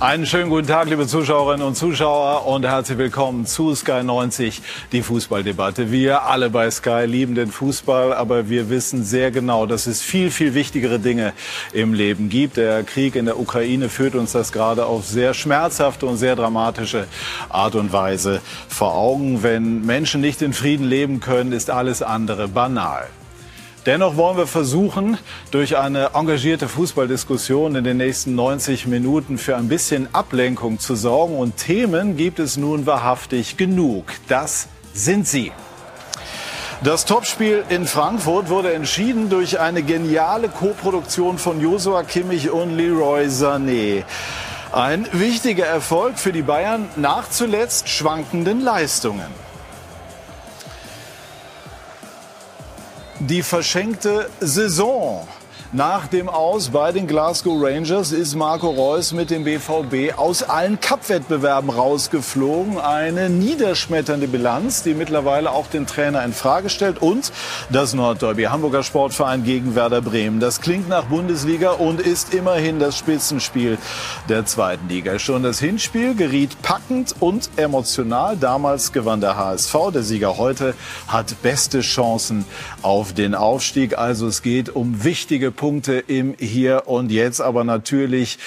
Einen schönen guten Tag, liebe Zuschauerinnen und Zuschauer und herzlich willkommen zu Sky 90, die Fußballdebatte. Wir alle bei Sky lieben den Fußball, aber wir wissen sehr genau, dass es viel, viel wichtigere Dinge im Leben gibt. Der Krieg in der Ukraine führt uns das gerade auf sehr schmerzhafte und sehr dramatische Art und Weise vor Augen. Wenn Menschen nicht in Frieden leben können, ist alles andere banal. Dennoch wollen wir versuchen, durch eine engagierte Fußballdiskussion in den nächsten 90 Minuten für ein bisschen Ablenkung zu sorgen. Und Themen gibt es nun wahrhaftig genug. Das sind sie. Das Topspiel in Frankfurt wurde entschieden durch eine geniale Koproduktion von Josua Kimmich und Leroy Sané. Ein wichtiger Erfolg für die Bayern nach zuletzt schwankenden Leistungen. Die verschenkte Saison. Nach dem Aus bei den Glasgow Rangers ist Marco Reus mit dem BVB aus allen Cup-Wettbewerben rausgeflogen. Eine niederschmetternde Bilanz, die mittlerweile auch den Trainer in Frage stellt. Und das Nordderby, Hamburger Sportverein gegen Werder Bremen. Das klingt nach Bundesliga und ist immerhin das Spitzenspiel der zweiten Liga. Schon das Hinspiel geriet packend und emotional. Damals gewann der HSV. Der Sieger heute hat beste Chancen auf den Aufstieg. Also es geht um wichtige Punkte im Hier und Jetzt. Aber natürlich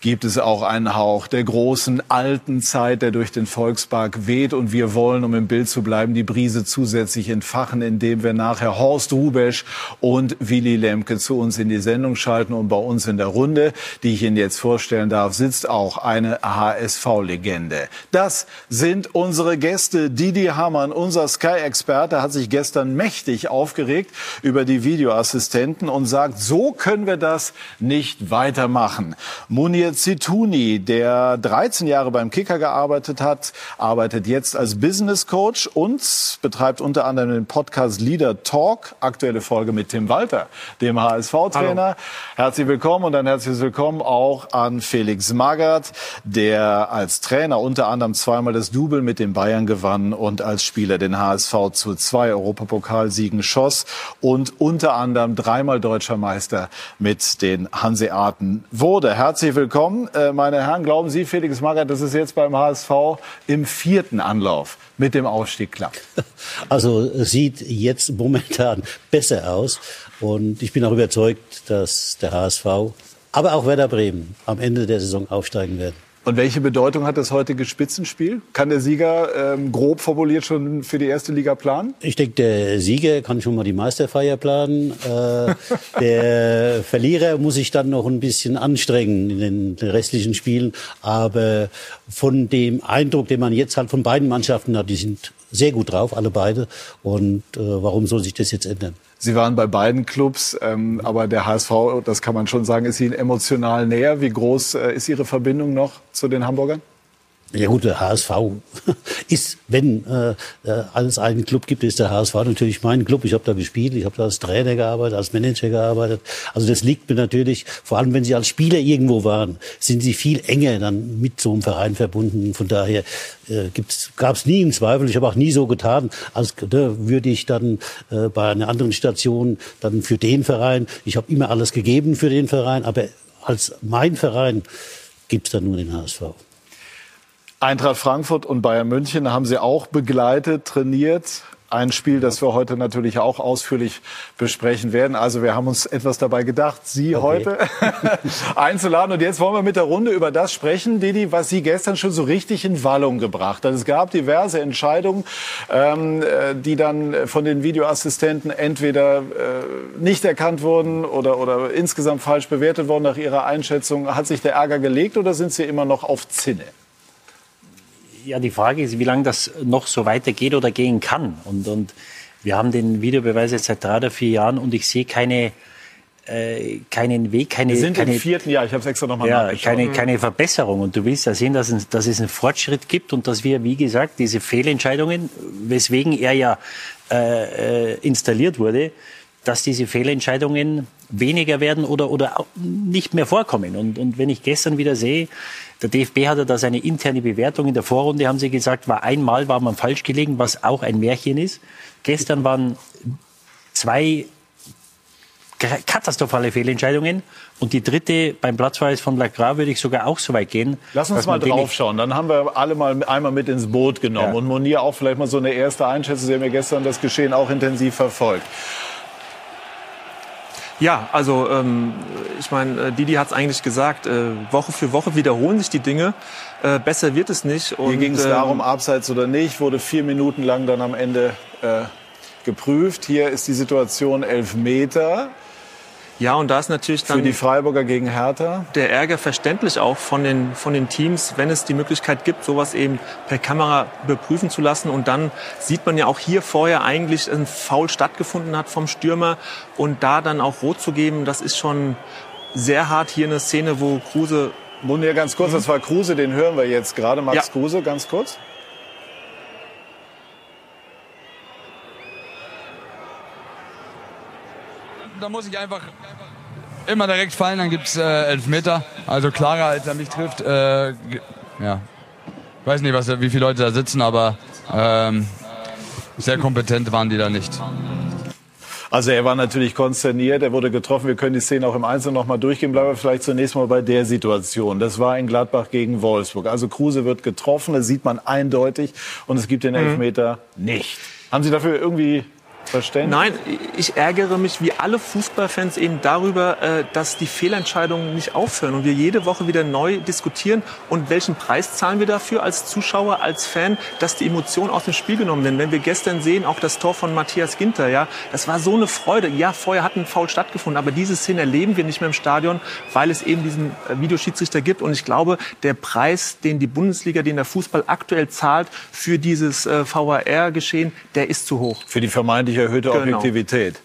gibt es auch einen Hauch der großen alten Zeit, der durch den Volkspark weht. Und wir wollen, um im Bild zu bleiben, die Brise zusätzlich entfachen, indem wir nachher Horst Rubesch und Willy Lemke zu uns in die Sendung schalten. Und bei uns in der Runde, die ich Ihnen jetzt vorstellen darf, sitzt auch eine HSV-Legende. Das sind unsere Gäste. Didi Hamann, unser Sky-Experte, hat sich gestern mächtig aufgeregt über die Videoassistenten und sagt, so können wir das nicht weitermachen. Munir Zituni, der 13 Jahre beim Kicker gearbeitet hat, arbeitet jetzt als Business Coach und betreibt unter anderem den Podcast Leader Talk. Aktuelle Folge mit Tim Walter, dem HSV-Trainer. Herzlich willkommen und ein herzliches Willkommen auch an Felix Magath, der als Trainer unter anderem zweimal das Double mit den Bayern gewann und als Spieler den HSV zu zwei Europapokalsiegen schoss und unter anderem dreimal deutscher Meister mit den Hanseaten wurde. Herzlich willkommen willkommen. Äh, meine Herren, glauben Sie, Felix Magath, dass es jetzt beim HSV im vierten Anlauf mit dem Aufstieg klappt? Also sieht jetzt momentan besser aus. Und ich bin auch überzeugt, dass der HSV, aber auch Werder Bremen am Ende der Saison aufsteigen werden. Und welche Bedeutung hat das heutige Spitzenspiel? Kann der Sieger ähm, grob formuliert schon für die erste Liga planen? Ich denke, der Sieger kann schon mal die Meisterfeier planen. Äh, der Verlierer muss sich dann noch ein bisschen anstrengen in den, restlichen Spielen. Aber von dem Eindruck, den man jetzt halt von beiden Mannschaften hat, die sind sehr gut drauf, alle beide. Und äh, warum soll sich das jetzt ändern? Sie waren bei beiden Clubs, ähm, aber der HSV, das kann man schon sagen, ist Ihnen emotional näher. Wie groß äh, ist Ihre Verbindung noch zu den Hamburgern? Ja gut, der HSV ist, wenn äh, äh, alles einen Club gibt, ist der HSV natürlich mein Club. Ich habe da gespielt, ich habe da als Trainer gearbeitet, als Manager gearbeitet. Also das liegt mir natürlich, vor allem wenn Sie als Spieler irgendwo waren, sind Sie viel enger dann mit so einem Verein verbunden. Von daher äh, gab es nie einen Zweifel. Ich habe auch nie so getan, als ne, würde ich dann äh, bei einer anderen Station dann für den Verein, ich habe immer alles gegeben für den Verein, aber als mein Verein gibt es dann nur den HSV. Eintracht Frankfurt und Bayern München haben Sie auch begleitet, trainiert. Ein Spiel, das wir heute natürlich auch ausführlich besprechen werden. Also wir haben uns etwas dabei gedacht, Sie okay. heute einzuladen. Und jetzt wollen wir mit der Runde über das sprechen, Didi, was Sie gestern schon so richtig in Wallung gebracht hat. Es gab diverse Entscheidungen, ähm, äh, die dann von den Videoassistenten entweder äh, nicht erkannt wurden oder, oder insgesamt falsch bewertet wurden nach Ihrer Einschätzung. Hat sich der Ärger gelegt oder sind Sie immer noch auf Zinne? Ja, die Frage ist, wie lange das noch so weitergeht oder gehen kann. Und, und wir haben den Videobeweis jetzt seit drei oder vier Jahren und ich sehe keine, äh, keinen Weg, keine. Wir sind keine, im vierten Jahr, ich habe es extra nochmal ja, keine, keine Verbesserung. Und du willst ja sehen, dass, dass es einen Fortschritt gibt und dass wir, wie gesagt, diese Fehlentscheidungen, weswegen er ja äh, äh installiert wurde, dass diese Fehlentscheidungen weniger werden oder, oder nicht mehr vorkommen. Und, und wenn ich gestern wieder sehe, der DFB hatte da seine interne Bewertung. In der Vorrunde haben sie gesagt, war einmal war man falsch gelegen, was auch ein Märchen ist. Gestern waren zwei katastrophale Fehlentscheidungen. Und die dritte beim Platzverweis von Lacroix würde ich sogar auch so weit gehen. Lass uns mal draufschauen. Dann haben wir alle mal einmal mit ins Boot genommen. Ja. Und Monier auch vielleicht mal so eine erste Einschätzung. Sie haben ja gestern das Geschehen auch intensiv verfolgt. Ja, also ähm, ich meine, äh, Didi hat es eigentlich gesagt, äh, Woche für Woche wiederholen sich die Dinge. Äh, besser wird es nicht. Und, Hier ging es darum, ähm, abseits oder nicht, wurde vier Minuten lang dann am Ende äh, geprüft. Hier ist die Situation elf Meter. Ja, und da ist natürlich dann für die Freiburger gegen Hertha der Ärger verständlich auch von den von den Teams, wenn es die Möglichkeit gibt, sowas eben per Kamera überprüfen zu lassen. Und dann sieht man ja auch hier vorher eigentlich ein Foul stattgefunden hat vom Stürmer und da dann auch rot zu geben, das ist schon sehr hart hier eine Szene, wo Kruse nun ja ganz kurz, mhm. das war Kruse, den hören wir jetzt gerade. Max ja. Kruse, ganz kurz. Da muss ich einfach immer direkt fallen, dann gibt es äh, Elfmeter. Also klarer, als er mich trifft. Äh, ja. Ich weiß nicht, was, wie viele Leute da sitzen, aber ähm, sehr kompetent waren die da nicht. Also er war natürlich konsterniert, er wurde getroffen. Wir können die Szene auch im Einzelnen noch mal durchgehen. Bleiben wir vielleicht zunächst mal bei der Situation. Das war in Gladbach gegen Wolfsburg. Also Kruse wird getroffen, das sieht man eindeutig und es gibt den mhm. Elfmeter mhm. nicht. Haben Sie dafür irgendwie Verständnis? Nein, ich ärgere mich wie alle Fußballfans eben darüber, äh, dass die Fehlentscheidungen nicht aufhören und wir jede Woche wieder neu diskutieren und welchen Preis zahlen wir dafür als Zuschauer, als Fan, dass die Emotionen aus dem Spiel genommen werden. Wenn wir gestern sehen, auch das Tor von Matthias Ginter, ja, das war so eine Freude. Ja, vorher hat ein Foul stattgefunden, aber diese Szene erleben wir nicht mehr im Stadion, weil es eben diesen äh, Videoschiedsrichter gibt und ich glaube, der Preis, den die Bundesliga, den der Fußball aktuell zahlt für dieses äh, VAR-Geschehen, der ist zu hoch. Für die vermeintliche erhöhte genau. Objektivität.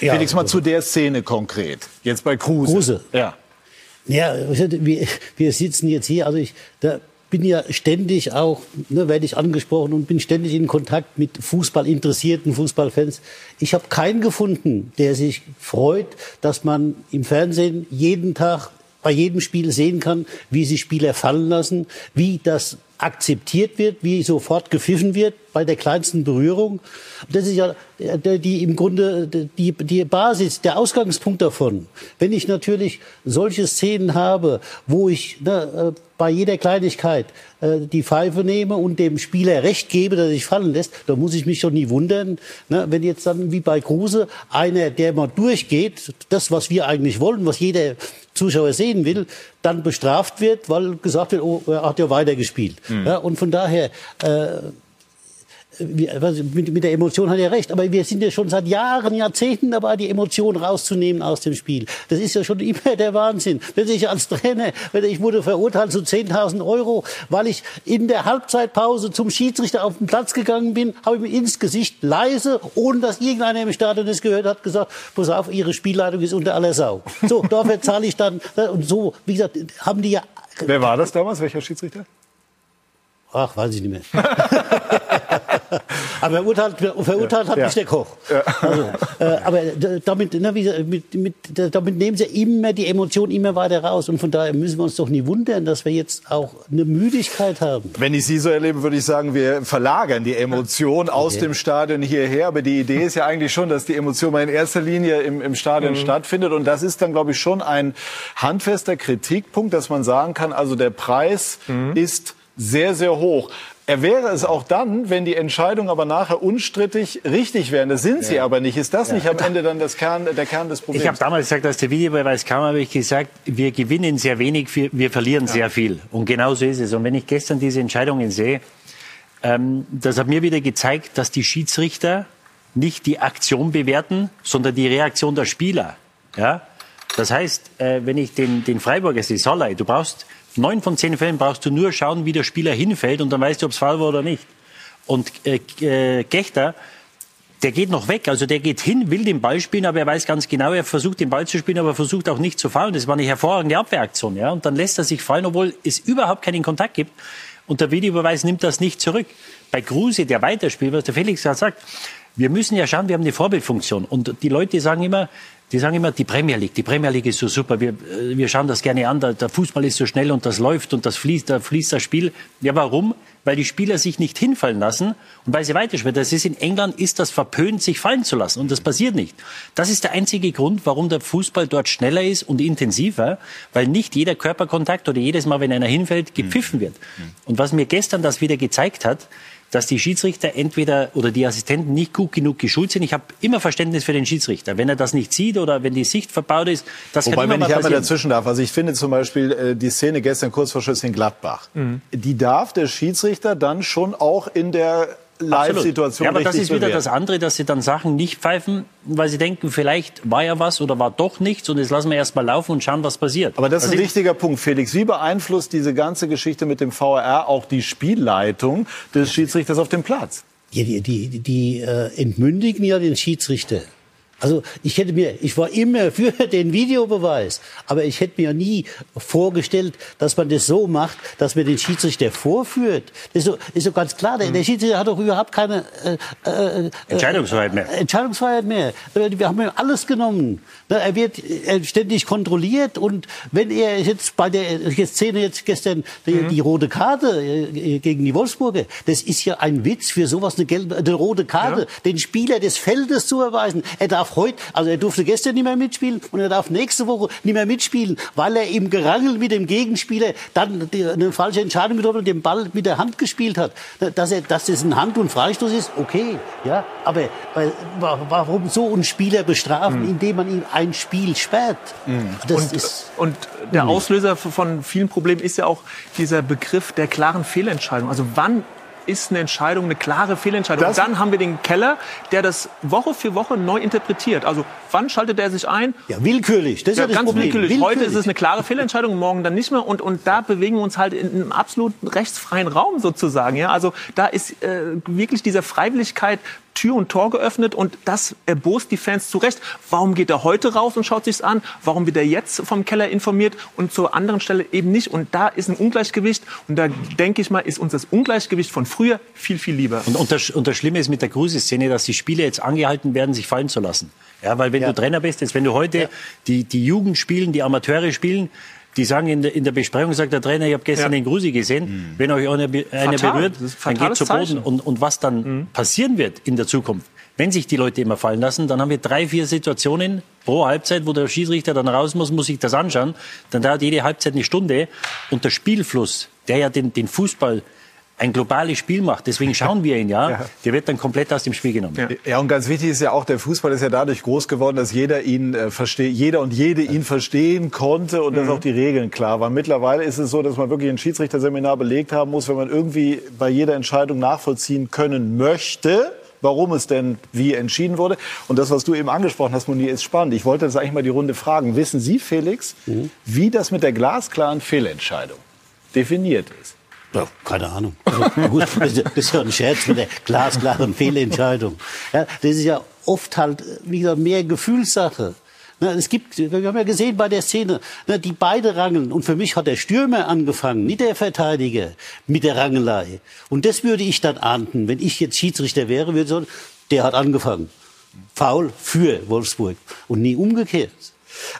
Ja, Felix, mal also zu der Szene konkret. Jetzt bei Kruse. Kruse. Ja. Ja, wir, wir sitzen jetzt hier, also ich, da bin ja ständig auch, ne, werde ich angesprochen und bin ständig in Kontakt mit Fußballinteressierten Fußballfans. Ich habe keinen gefunden, der sich freut, dass man im Fernsehen jeden Tag bei jedem Spiel sehen kann, wie sich Spieler fallen lassen, wie das akzeptiert wird, wie sofort gepfiffen wird bei der kleinsten Berührung. Das ist ja äh, die im Grunde die, die Basis, der Ausgangspunkt davon. Wenn ich natürlich solche Szenen habe, wo ich ne, äh, bei jeder Kleinigkeit äh, die Pfeife nehme und dem Spieler Recht gebe, dass sich fallen lässt, dann muss ich mich schon nie wundern, ne, wenn jetzt dann wie bei Kruse einer, der mal durchgeht, das, was wir eigentlich wollen, was jeder Zuschauer sehen will, dann bestraft wird, weil gesagt wird, oh, er hat ja weitergespielt. Mhm. Ja, und von daher äh, mit, der Emotion hat er recht, aber wir sind ja schon seit Jahren, Jahrzehnten dabei, die Emotion rauszunehmen aus dem Spiel. Das ist ja schon immer der Wahnsinn. Wenn ich als Trainer, wenn ich wurde verurteilt zu 10.000 Euro, weil ich in der Halbzeitpause zum Schiedsrichter auf den Platz gegangen bin, habe ich mir ins Gesicht leise, ohne dass irgendeiner im Stadion das gehört hat, gesagt, pass auf, Ihre Spielleitung ist unter aller Sau. So, dafür zahle ich dann, und so, wie gesagt, haben die ja... Wer war das damals? Welcher Schiedsrichter? Ach, weiß ich nicht mehr. aber verurteilt, verurteilt ja. hat mich der Koch. Ja. Also, äh, aber damit, na, wie, mit, mit, damit nehmen sie immer die Emotionen immer weiter raus. Und von daher müssen wir uns doch nie wundern, dass wir jetzt auch eine Müdigkeit haben. Wenn ich Sie so erlebe, würde ich sagen, wir verlagern die Emotion aus dem Stadion hierher. Aber die Idee ist ja eigentlich schon, dass die Emotion mal in erster Linie im, im Stadion mhm. stattfindet. Und das ist dann, glaube ich, schon ein handfester Kritikpunkt, dass man sagen kann, also der Preis mhm. ist sehr, sehr hoch. Er wäre es auch dann, wenn die Entscheidungen aber nachher unstrittig richtig wären. Das sind sie ja. aber nicht. Ist das ja. nicht am Ende dann das Kern, der Kern des Problems? Ich habe damals gesagt, als der Videobeweis kam, habe ich gesagt, wir gewinnen sehr wenig, wir verlieren ja. sehr viel. Und genau so ist es. Und wenn ich gestern diese Entscheidungen sehe, ähm, das hat mir wieder gezeigt, dass die Schiedsrichter nicht die Aktion bewerten, sondern die Reaktion der Spieler. Ja? Das heißt, äh, wenn ich den, den Freiburger sehe, Solai, du brauchst neun von zehn Fällen brauchst du nur schauen, wie der Spieler hinfällt und dann weißt du, ob es Foul war oder nicht. Und äh, äh, Gechter, der geht noch weg, also der geht hin, will den Ball spielen, aber er weiß ganz genau, er versucht den Ball zu spielen, aber versucht auch nicht zu fallen. Das war eine hervorragende Abwehraktion, ja. Und dann lässt er sich fallen, obwohl es überhaupt keinen Kontakt gibt. Und der Videobeweis nimmt das nicht zurück. Bei Kruse, der weiterspielt, was der Felix gerade sagt, wir müssen ja schauen, wir haben eine Vorbildfunktion. Und die Leute sagen immer, Die sagen immer, die Premier League, die Premier League ist so super, wir, äh, wir schauen das gerne an, der, der Fußball ist so schnell und das läuft und das fließt, da fließt das Spiel. Ja, warum? Weil die Spieler sich nicht hinfallen lassen und weil sie weiterspielen. Das ist in England, ist das verpönt, sich fallen zu lassen und das passiert nicht. Das ist der einzige Grund, warum der Fußball dort schneller ist und intensiver, weil nicht jeder Körperkontakt oder jedes Mal, wenn einer hinfällt, gepfiffen wird. Und was mir gestern das wieder gezeigt hat, dass die Schiedsrichter entweder oder die Assistenten nicht gut genug geschult sind. Ich habe immer Verständnis für den Schiedsrichter. Wenn er das nicht sieht oder wenn die Sicht verbaut ist, das Wobei, kann immer wenn mal ich einmal dazwischen darf, also ich finde zum Beispiel äh, die Szene gestern kurz vor Schluss in Gladbach, die darf der Schiedsrichter dann schon auch in der Live-Situation Ja, aber das ist wieder das andere, dass sie dann Sachen nicht pfeifen, weil sie denken, vielleicht war ja was oder war doch nichts und jetzt lassen wir erst mal laufen und schauen, was passiert. Aber das ist ein Also wichtiger Punkt, Felix. Wie beeinflusst diese ganze Geschichte mit dem VAR auch die Spielleitung des Schiedsrichters auf dem Platz? Ja, die, die, die äh, entmündigen ja den Schiedsrichter. Also ich hätte mir, ich war immer für den Videobeweis, aber ich hätte mir nie vorgestellt, dass man das so macht, dass man den Schiedsrichter vorführt. Das ist so, ist so ganz klar. Der, der Schiedsrichter hat doch überhaupt keine äh, äh, äh, Entscheidungsfreiheit mehr. Entscheidungsfreiheit mehr. Wir haben ihm alles genommen. Ne, Er wird äh, ständig kontrolliert und wenn er jetzt bei der Szene jetzt gestern die, Mhm. die rote Karte äh, gegen die Wolfsburger, das ist ja ein Witz für sowas eine gelbe, eine rote Karte, den Spieler des Feldes zu erweisen. Er darf heute, also er durfte gestern nicht mehr mitspielen und er darf nächste Woche nicht mehr mitspielen, weil er im Gerangel mit dem Gegenspieler dann eine falsche Entscheidung getroffen und den Ball mit der Hand gespielt hat. Dass er, dass das ein Hand- und Freistoß ist, okay, ja, aber weil, wa- warum so einen Spieler bestrafen, indem man ihm ein Spiel sperrt? Das Und, ist und der Auslöser von vielen Problemen ist ja auch dieser Begriff der klaren Fehlentscheidung. Also wann ist eine Entscheidung eine klare Fehlentscheidung? Das- und dann haben wir den Keller, der das Woche für Woche neu interpretiert. Also wann schaltet er sich ein? ja willkürlich. Das ist ja, Ja, das ganz Problem. willkürlich. Heute ist es eine klare Fehlentscheidung, morgen dann nicht mehr. Und, und da bewegen wir uns halt in einem absolut rechtsfreien Raum sozusagen. Ja? Also da ist äh, wirklich dieser Freiwilligkeit Tür und Tor geöffnet und das erbost die Fans zu Recht. Warum geht er heute raus und schaut sich's an? Warum wird er jetzt vom Keller informiert und zur anderen Stelle eben nicht? Und da ist ein Ungleichgewicht. Und da denke ich mal, ist uns das Ungleichgewicht von früher viel, viel lieber. Und, und, das, und das Schlimme ist mit der Kruse-Szene, dass die Spieler jetzt angehalten werden, sich fallen zu lassen. Ja, weil wenn Ja. du Trainer bist, jetzt wenn du heute die, die Jugend spielen, die Amateure spielen, die sagen in der, in der Besprechung, sagt der Trainer, ich habe gestern Ja. den Grusi gesehen, wenn euch einer, einer berührt, dann geht zu Boden. Und, und was dann passieren wird in der Zukunft, wenn sich die Leute immer fallen lassen, dann haben wir drei, vier Situationen pro Halbzeit, wo der Schiedsrichter dann raus muss, muss sich das anschauen. Dann dauert jede Halbzeit eine Stunde. Und der Spielfluss, der ja den, den Fußball ein globales Spiel macht, deswegen schauen wir ihn ja, der wird dann komplett aus dem Spiel genommen. Ja. Ja, und ganz wichtig ist ja auch, der Fußball ist ja dadurch groß geworden, dass jeder ihn äh, versteht, jeder und jede ihn verstehen konnte und dass auch die Regeln klar waren. Mittlerweile ist es so, dass man wirklich ein Schiedsrichterseminar belegt haben muss, wenn man irgendwie bei jeder Entscheidung nachvollziehen können möchte, warum es denn wie entschieden wurde. Und das, was du eben angesprochen hast, Moni, ist spannend. Ich wollte das eigentlich mal die Runde fragen. Wissen Sie, Felix, wie das mit der glasklaren Fehlentscheidung definiert ist? Ja, keine Ahnung. Also, gut, das ist- ja ein Scherz mit der glasklaren Fehlentscheidung. Ja, das ist ja oft halt, wie gesagt, mehr Gefühlssache. Na, es gibt, wir haben ja gesehen bei der Szene, na, die beide rangeln. Und für mich hat der Stürmer angefangen, nicht der Verteidiger, mit der Rangelei. Und das würde ich dann ahnden. Wenn ich jetzt Schiedsrichter wäre, würde ich sagen, der hat angefangen. Foul für Wolfsburg. Und nie umgekehrt.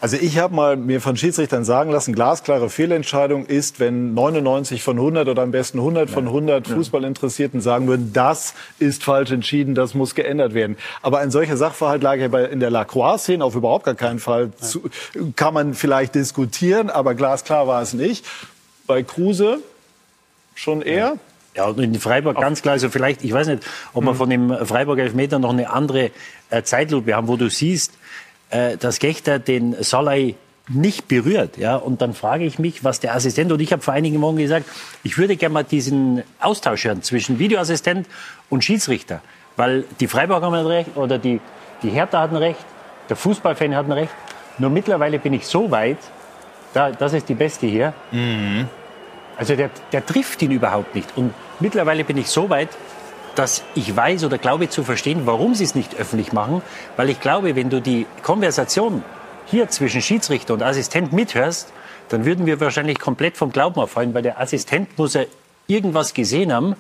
Also ich habe mal mir von Schiedsrichtern sagen lassen, glasklare Fehlentscheidung ist, wenn 99 von 100 oder am besten 100 von 100 Fußballinteressierten sagen würden, das ist falsch entschieden, das muss geändert werden. Aber ein solcher Sachverhalt lag ja bei, in der Lacroix-Szene auf überhaupt gar keinen Fall. Zu, kann man vielleicht diskutieren, aber glasklar war es nicht. Bei Kruse schon eher. Ja, und in Freiburg ganz klar, also vielleicht, ich weiß nicht, ob wir von dem Freiburger Elfmeter noch eine andere äh, Zeitlupe haben, wo du siehst, äh, dass Gechter den Salai nicht berührt. Ja? Und dann frage ich mich, was der Assistent, und ich habe vor einigen Wochen gesagt, ich würde gerne mal diesen Austausch hören zwischen Videoassistent und Schiedsrichter. Weil die Freiburger haben ein Recht, oder die, die Hertha hatten Recht, der Fußballfan hat ein Recht. Nur mittlerweile bin ich so weit, da, das ist die beste hier, also der, der trifft ihn überhaupt nicht. Und mittlerweile bin ich so weit, dass ich weiß oder glaube zu verstehen, warum sie es nicht öffentlich machen. Weil ich glaube, wenn du die Konversation hier zwischen Schiedsrichter und Assistent mithörst, dann würden wir wahrscheinlich komplett vom Glauben auffallen, weil der Assistent muss ja irgendwas gesehen haben,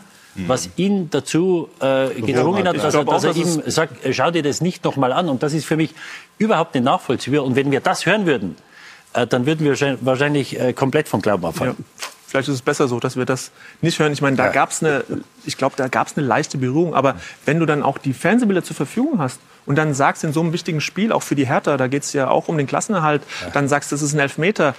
was ihn dazu äh, gedrungen hat, dass er, dass er ihm sagt, äh, schau dir das nicht nochmal an. Und das ist für mich überhaupt nicht nachvollziehbar. Und wenn wir das hören würden, äh, dann würden wir wahrscheinlich äh, komplett vom Glauben abfallen. Ja. Vielleicht ist es besser so, dass wir das nicht hören. Ich meine, da ja. gab es eine, ich glaube, da gab es eine leichte Berührung. Aber wenn du dann auch die Fernsehbilder zur Verfügung hast und dann sagst in so einem wichtigen Spiel, auch für die Hertha, da geht es ja auch um den Klassenerhalt, ja. dann sagst, das ist ein Elfmeter.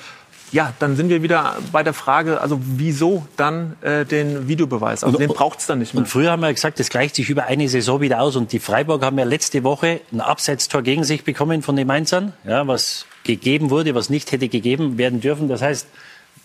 Ja, dann sind wir wieder bei der Frage, also wieso dann äh, den Videobeweis? Also und, den braucht es dann nicht mehr. Und früher haben wir gesagt, das gleicht sich über eine Saison wieder aus. Und die Freiburg haben ja letzte Woche ein Abseitstor gegen sich bekommen von den Mainzern, ja, was gegeben wurde, was nicht hätte gegeben werden dürfen. Das heißt,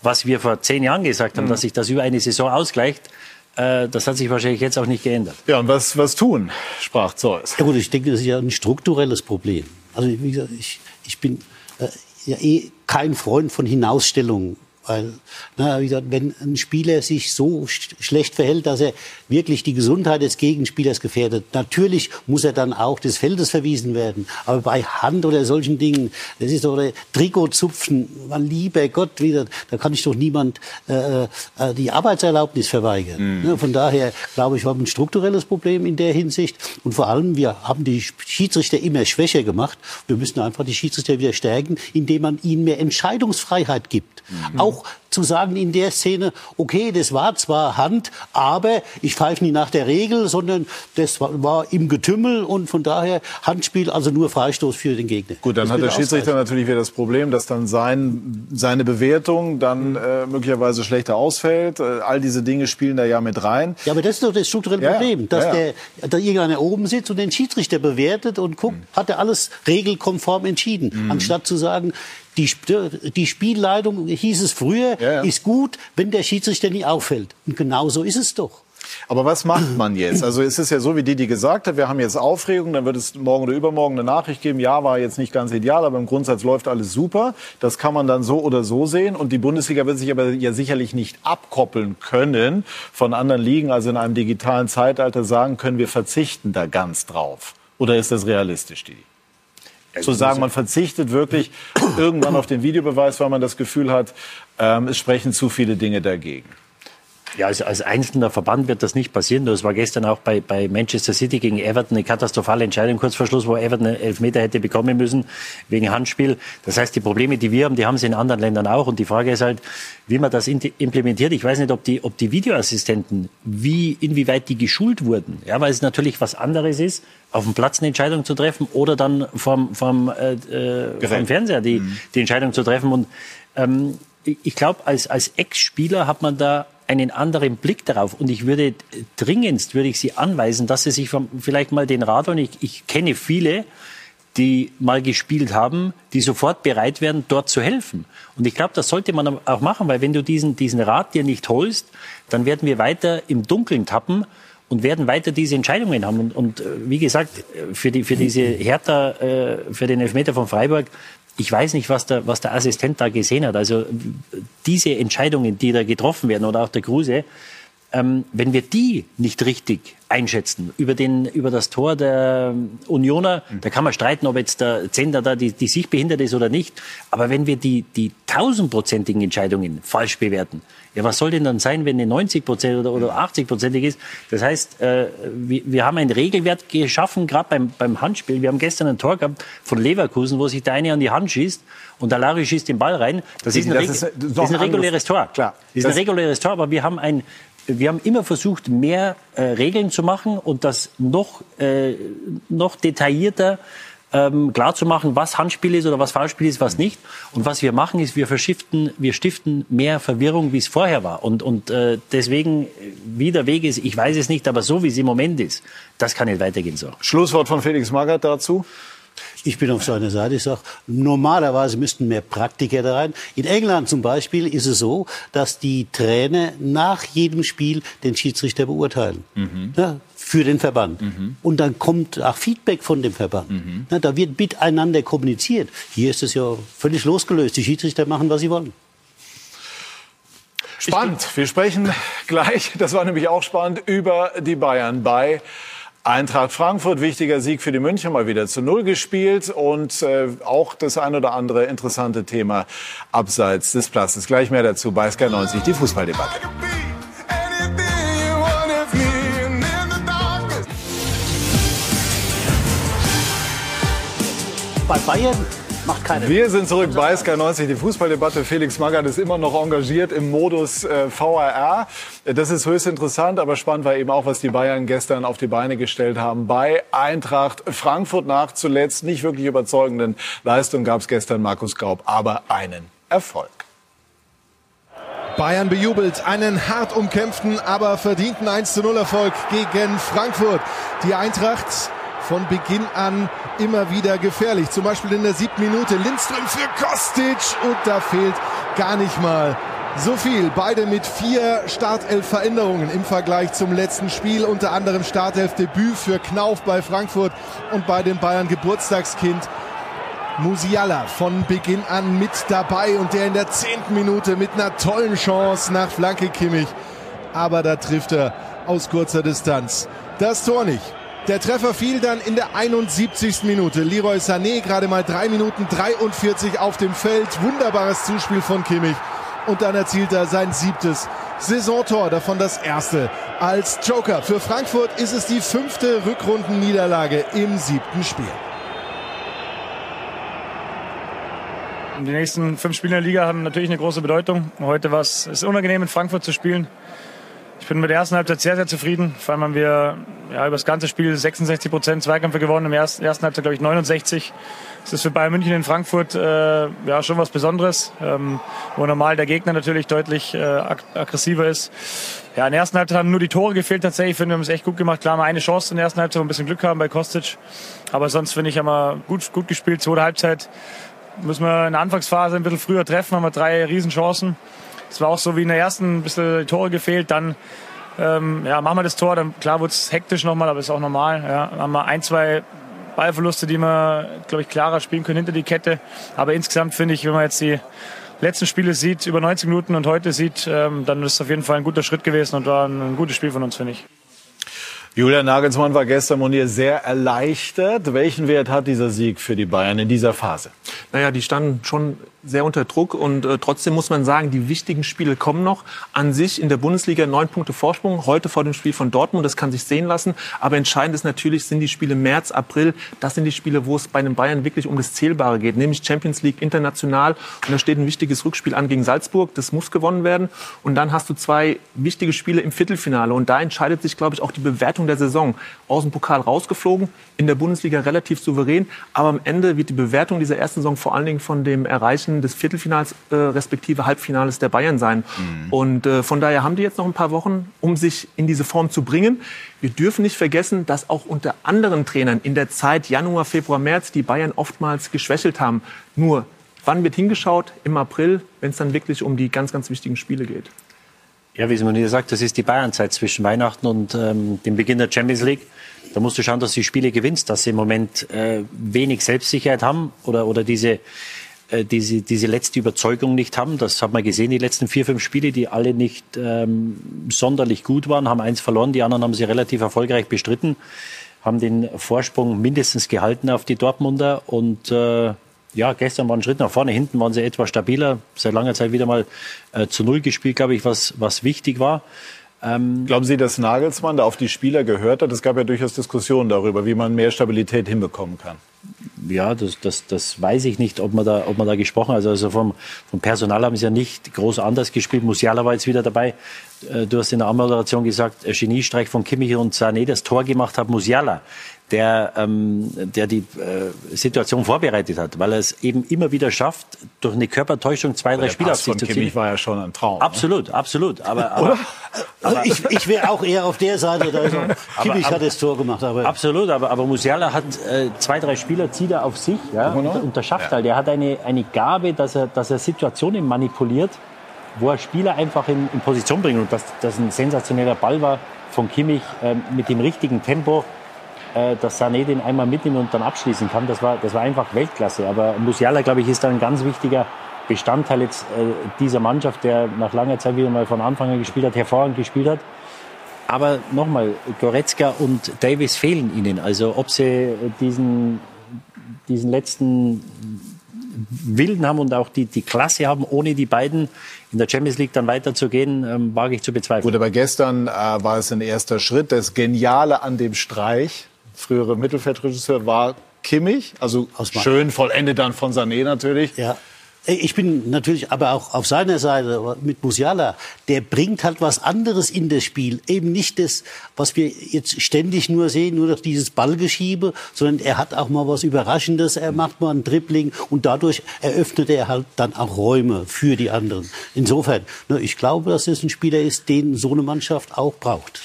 was wir vor zehn Jahren gesagt haben, mhm. dass sich das über eine Saison ausgleicht, äh, das hat sich wahrscheinlich jetzt auch nicht geändert. Ja, und was, was tun, sprach Zeus. Ja gut, ich denke, das ist ja ein strukturelles Problem. Also wie gesagt, ich, ich bin äh, ja eh kein Freund von Hinausstellungen. Weil, na, wie gesagt, wenn ein Spieler sich so sch schlecht verhält, dass er wirklich die Gesundheit des Gegenspielers gefährdet, natürlich muss er dann auch des Feldes verwiesen werden. Aber bei Hand oder solchen Dingen, das ist doch Trikotzupfen, mein lieber Gott, wieder, da kann ich doch niemand äh, äh, die Arbeitserlaubnis verweigern. Mhm. Von daher glaube ich, wir haben ein strukturelles Problem in der Hinsicht. Und vor allem, wir haben die Schiedsrichter immer schwächer gemacht. Wir müssen einfach die Schiedsrichter wieder stärken, indem man ihnen mehr Entscheidungsfreiheit gibt. Mhm. Auch zu sagen in der Szene, okay, das war zwar Hand, aber ich pfeife nicht nach der Regel, sondern das war, im Getümmel und von daher Handspiel, also nur Freistoß für den Gegner. Gut, dann das hat der Schiedsrichter natürlich wieder das Problem, dass dann sein, seine Bewertung dann äh, möglicherweise schlechter ausfällt. Äh, all diese Dinge spielen da ja mit rein. Ja, aber das ist doch das strukturelle ja, Problem, dass ja, ja. der da irgendeiner oben sitzt und den Schiedsrichter bewertet und guckt, mhm. hat er alles regelkonform entschieden, mhm. anstatt zu sagen, die, die Spielleitung, hieß es früher, ja, ja. ist gut, wenn der Schiedsrichter nie auffällt. Und genau so ist es doch. Aber was macht man jetzt? Also es ist ja so, wie Didi gesagt hat, wir haben jetzt Aufregung, dann wird es morgen oder übermorgen eine Nachricht geben, ja, war jetzt nicht ganz ideal, aber im Grundsatz läuft alles super. Das kann man dann so oder so sehen. Und die Bundesliga wird sich aber ja sicherlich nicht abkoppeln können von anderen Ligen. Also in einem digitalen Zeitalter sagen, können wir verzichten da ganz drauf. Oder ist das realistisch, Didi? Zu sagen, man verzichtet wirklich irgendwann auf den Videobeweis, weil man das Gefühl hat, ähm, es sprechen zu viele Dinge dagegen. Ja, also als einzelner Verband wird das nicht passieren. Das war gestern auch bei, bei Manchester City gegen Everton eine katastrophale Entscheidung, kurz vor Schluss, wo Everton einen Elfmeter hätte bekommen müssen wegen Handspiel. Das heißt, die Probleme, die wir haben, die haben sie in anderen Ländern auch. Und die Frage ist halt, wie man das implementiert. Ich weiß nicht, ob die, ob die Videoassistenten, wie, inwieweit die geschult wurden. Ja, weil es natürlich was anderes ist, auf dem Platz eine Entscheidung zu treffen oder dann vom, vom, äh, äh vom Fernseher die, mhm. die Entscheidung zu treffen. Und ähm, ich glaube, als, als Ex-Spieler hat man da einen anderen Blick darauf. Und ich würde dringendst, würde ich Sie anweisen, dass Sie sich vielleicht mal den Rat holen. Ich, ich kenne viele, die mal gespielt haben, die sofort bereit wären, dort zu helfen. Und ich glaube, das sollte man auch machen, weil wenn du diesen, diesen Rat dir nicht holst, dann werden wir weiter im Dunkeln tappen und werden weiter diese Entscheidungen haben. Und, und äh, wie gesagt, für, die, für diese Hertha, äh, für den Elfmeter von Freiburg, ich weiß nicht, was der, was der Assistent da gesehen hat. Also diese Entscheidungen, die da getroffen werden oder auch der Kruse, ähm, wenn wir die nicht richtig einschätzen über, den, über das Tor der Unioner, mhm. da kann man streiten, ob jetzt der Zender da die, die sich behindert ist oder nicht. Aber wenn wir die, die tausendprozentigen Entscheidungen falsch bewerten, ja, was soll denn dann sein, wenn eine 90 Prozent oder, oder 80 prozentig ist? Das heißt, äh, wir, wir haben einen Regelwert geschaffen, gerade beim, beim Handspiel. Wir haben gestern ein Tor gehabt von Leverkusen, wo sich der eine an die Hand schießt und der Larry schießt den Ball rein. Das, ist ein, das ist, das ist ein reguläres Tor. Klar. Das ist ein reguläres Tor, aber wir haben ein wir haben immer versucht, mehr äh, Regeln zu machen und das noch, äh, noch detaillierter ähm, klar zu machen, was Handspiel ist oder was Foulspiel ist, was nicht. Und was wir machen, ist, wir verschiften, wir stiften mehr Verwirrung, wie es vorher war. Und, und äh, deswegen, wie der Weg ist, ich weiß es nicht, aber so wie es im Moment ist, das kann nicht weitergehen so. Schlusswort von Felix Magath dazu. Ich bin auf seiner Seite. Ich sage, normalerweise müssten mehr Praktiker da rein. In England zum Beispiel ist es so, dass die Trainer nach jedem Spiel den Schiedsrichter beurteilen. Mhm. Ja, für den Verband. Mhm. Und dann kommt auch Feedback von dem Verband. Mhm. Ja, da wird miteinander kommuniziert. Hier ist es ja völlig losgelöst. Die Schiedsrichter machen, was sie wollen. Spannend. Wir sprechen gleich, das war nämlich auch spannend, über die Bayern bei Eintracht Frankfurt, wichtiger Sieg für die München mal wieder zu Null gespielt und äh, auch das ein oder andere interessante Thema abseits des Platzes. Gleich mehr dazu bei Sky 90, die Fußballdebatte. Bei Bayern macht keine. Wir sind zurück bei SK90. Die Fußballdebatte. Felix Magath ist immer noch engagiert im Modus äh, VRR. Das ist höchst interessant, aber spannend war eben auch, was die Bayern gestern auf die Beine gestellt haben. Bei Eintracht Frankfurt nach zuletzt nicht wirklich überzeugenden Leistung gab es gestern Markus Gaub, aber einen Erfolg. Bayern bejubelt einen hart umkämpften, aber verdienten 1 0 Erfolg gegen Frankfurt. Die Eintracht von Beginn an immer wieder gefährlich. Zum Beispiel in der siebten Minute Lindström für Kostic und da fehlt gar nicht mal so viel. Beide mit vier Startelf-Veränderungen im Vergleich zum letzten Spiel. Unter anderem Startelf-Debüt für Knauf bei Frankfurt und bei dem Bayern Geburtstagskind Musiala von Beginn an mit dabei und der in der zehnten Minute mit einer tollen Chance nach Flanke Kimmich. Aber da trifft er aus kurzer Distanz das Tor nicht. Der Treffer fiel dann in der 71. Minute. Leroy Sané gerade mal 3 Minuten 43 auf dem Feld. Wunderbares Zuspiel von Kimmich. Und dann erzielt er sein siebtes Saisontor, davon das erste als Joker. Für Frankfurt ist es die fünfte Rückrundenniederlage im siebten Spiel. Die nächsten fünf Spiele in der Liga haben natürlich eine große Bedeutung. Heute war es unangenehm, in Frankfurt zu spielen. Ich bin mit der ersten Halbzeit sehr, sehr zufrieden. Vor allem haben wir ja, über das ganze Spiel 66 Prozent Zweikämpfe gewonnen. Im ersten, ersten Halbzeit, glaube ich, 69. Das ist für Bayern München in Frankfurt äh, ja, schon was Besonderes, ähm, wo normal der Gegner natürlich deutlich äh, ag aggressiver ist. Ja, in der ersten Halbzeit haben nur die Tore gefehlt tatsächlich. Ich finde, wir haben es echt gut gemacht. Klar, mal eine Chance in der ersten Halbzeit, wo ein bisschen Glück haben bei Kostic. Aber sonst finde ich, haben wir gut, gut gespielt. Zweite Halbzeit müssen wir in der Anfangsphase ein bisschen früher treffen, haben wir drei Riesenchancen. Es war auch so wie in der ersten ein bisschen die Tore gefehlt. Dann ähm, ja, machen wir das Tor. Dann klar wurde es hektisch nochmal, aber ist auch normal. Ja. Haben wir ein, zwei Ballverluste, die wir, glaube ich, klarer spielen können hinter die Kette. Aber insgesamt finde ich, wenn man jetzt die letzten Spiele sieht, über 90 Minuten und heute sieht, ähm, dann ist es auf jeden Fall ein guter Schritt gewesen und war ein, ein gutes Spiel von uns, finde ich. Julian Nagelsmann war gestern Monier sehr erleichtert. Welchen Wert hat dieser Sieg für die Bayern in dieser Phase? Naja, die standen schon sehr unter Druck und äh, trotzdem muss man sagen, die wichtigen Spiele kommen noch. An sich in der Bundesliga neun Punkte Vorsprung, heute vor dem Spiel von Dortmund, das kann sich sehen lassen. Aber entscheidend ist natürlich, sind die Spiele März, April. Das sind die Spiele, wo es bei den Bayern wirklich um das Zählbare geht, nämlich Champions League international. Und da steht ein wichtiges Rückspiel an gegen Salzburg, das muss gewonnen werden. Und dann hast du zwei wichtige Spiele im Viertelfinale und da entscheidet sich, glaube ich, auch die Bewertung der Saison. Aus dem Pokal rausgeflogen, in der Bundesliga relativ souverän, aber am Ende wird die Bewertung dieser ersten Saison vor allen Dingen von dem Erreichen des Viertelfinals äh, respektive Halbfinales der Bayern sein. Mhm. Und äh, von daher haben die jetzt noch ein paar Wochen, um sich in diese Form zu bringen. Wir dürfen nicht vergessen, dass auch unter anderen Trainern in der Zeit Januar, Februar, März die Bayern oftmals geschwächelt haben. Nur, wann wird hingeschaut? Im April, wenn es dann wirklich um die ganz, ganz wichtigen Spiele geht. Ja, wie man hier sagt, das ist die Bayernzeit zwischen Weihnachten und ähm, dem Beginn der Champions League. Da musst du schauen, dass du Spiele gewinnst, dass sie im Moment äh, wenig Selbstsicherheit haben oder, oder diese, äh, diese, diese letzte Überzeugung nicht haben. Das hat man gesehen, die letzten vier, fünf Spiele, die alle nicht ähm, sonderlich gut waren, haben eins verloren, die anderen haben sie relativ erfolgreich bestritten, haben den Vorsprung mindestens gehalten auf die Dortmunder und äh, ja, gestern war ein Schritt nach vorne. Hinten waren sie etwas stabiler. Seit langer Zeit wieder mal äh, zu Null gespielt, glaube ich, was, was wichtig war. Ähm, Glauben Sie, dass Nagelsmann da auf die Spieler gehört hat? Es gab ja durchaus Diskussionen darüber, wie man mehr Stabilität hinbekommen kann. Ja, das, das, das weiß ich nicht, ob man da, ob man da gesprochen hat. Also, also vom, vom Personal haben sie ja nicht groß anders gespielt. Musiala war jetzt wieder dabei. Äh, du hast in der Anmoderation gesagt, Geniestreich von Kimmich und Sané, das Tor gemacht hat Musiala der, ähm, der die äh, Situation vorbereitet hat, weil er es eben immer wieder schafft, durch eine Körpertäuschung zwei, drei Spieler auf sich zu ziehen. war ja schon ein Traum. Absolut, ne? absolut. Aber, aber, aber ich, ich wäre auch eher auf der Seite. Da also, Kimmich aber, hat das Tor gemacht. Aber absolut, aber, aber Musiala hat äh, zwei, drei Spieler, zieht er auf sich ja, und, und der schafft ja. halt. Er hat eine, eine Gabe, dass er, dass er Situationen manipuliert, wo er Spieler einfach in, in Position bringt. Und dass das ein sensationeller Ball war von Kimmich äh, mit dem richtigen Tempo äh, dass Sané den einmal mitnimmt und dann abschließen kann. Das war, das war einfach Weltklasse. Aber Musiala, glaube ich, ist da ein ganz wichtiger Bestandteil jetzt äh, dieser Mannschaft, der nach langer Zeit wieder mal von Anfang an gespielt hat, hervorragend gespielt hat. Aber nochmal, Goretzka und Davis fehlen ihnen. Also ob sie diesen, diesen letzten Willen haben und auch die, die Klasse haben, ohne die beiden in der Champions League dann weiterzugehen, ähm, wage ich zu bezweifeln. Gut, aber gestern äh, war es ein erster Schritt. Das Geniale an dem Streich frühere Mittelfeldregisseur war Kimmich, also schön vollendet dann von Sané natürlich. Ja. Ich bin natürlich aber auch auf seiner Seite mit Musiala. Der bringt halt was anderes in das Spiel. Eben nicht das, was wir jetzt ständig nur sehen, nur noch dieses Ballgeschiebe, sondern er hat auch mal was Überraschendes. Er macht mal ein Dribbling und dadurch eröffnet er halt dann auch Räume für die anderen. Insofern, ne, ich glaube, dass es ein Spieler ist, den so eine Mannschaft auch braucht.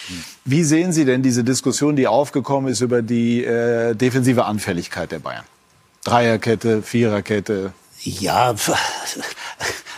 Wie sehen Sie denn diese Diskussion, die aufgekommen ist über die äh, defensive Anfälligkeit der Bayern? Dreierkette, Viererkette, ja,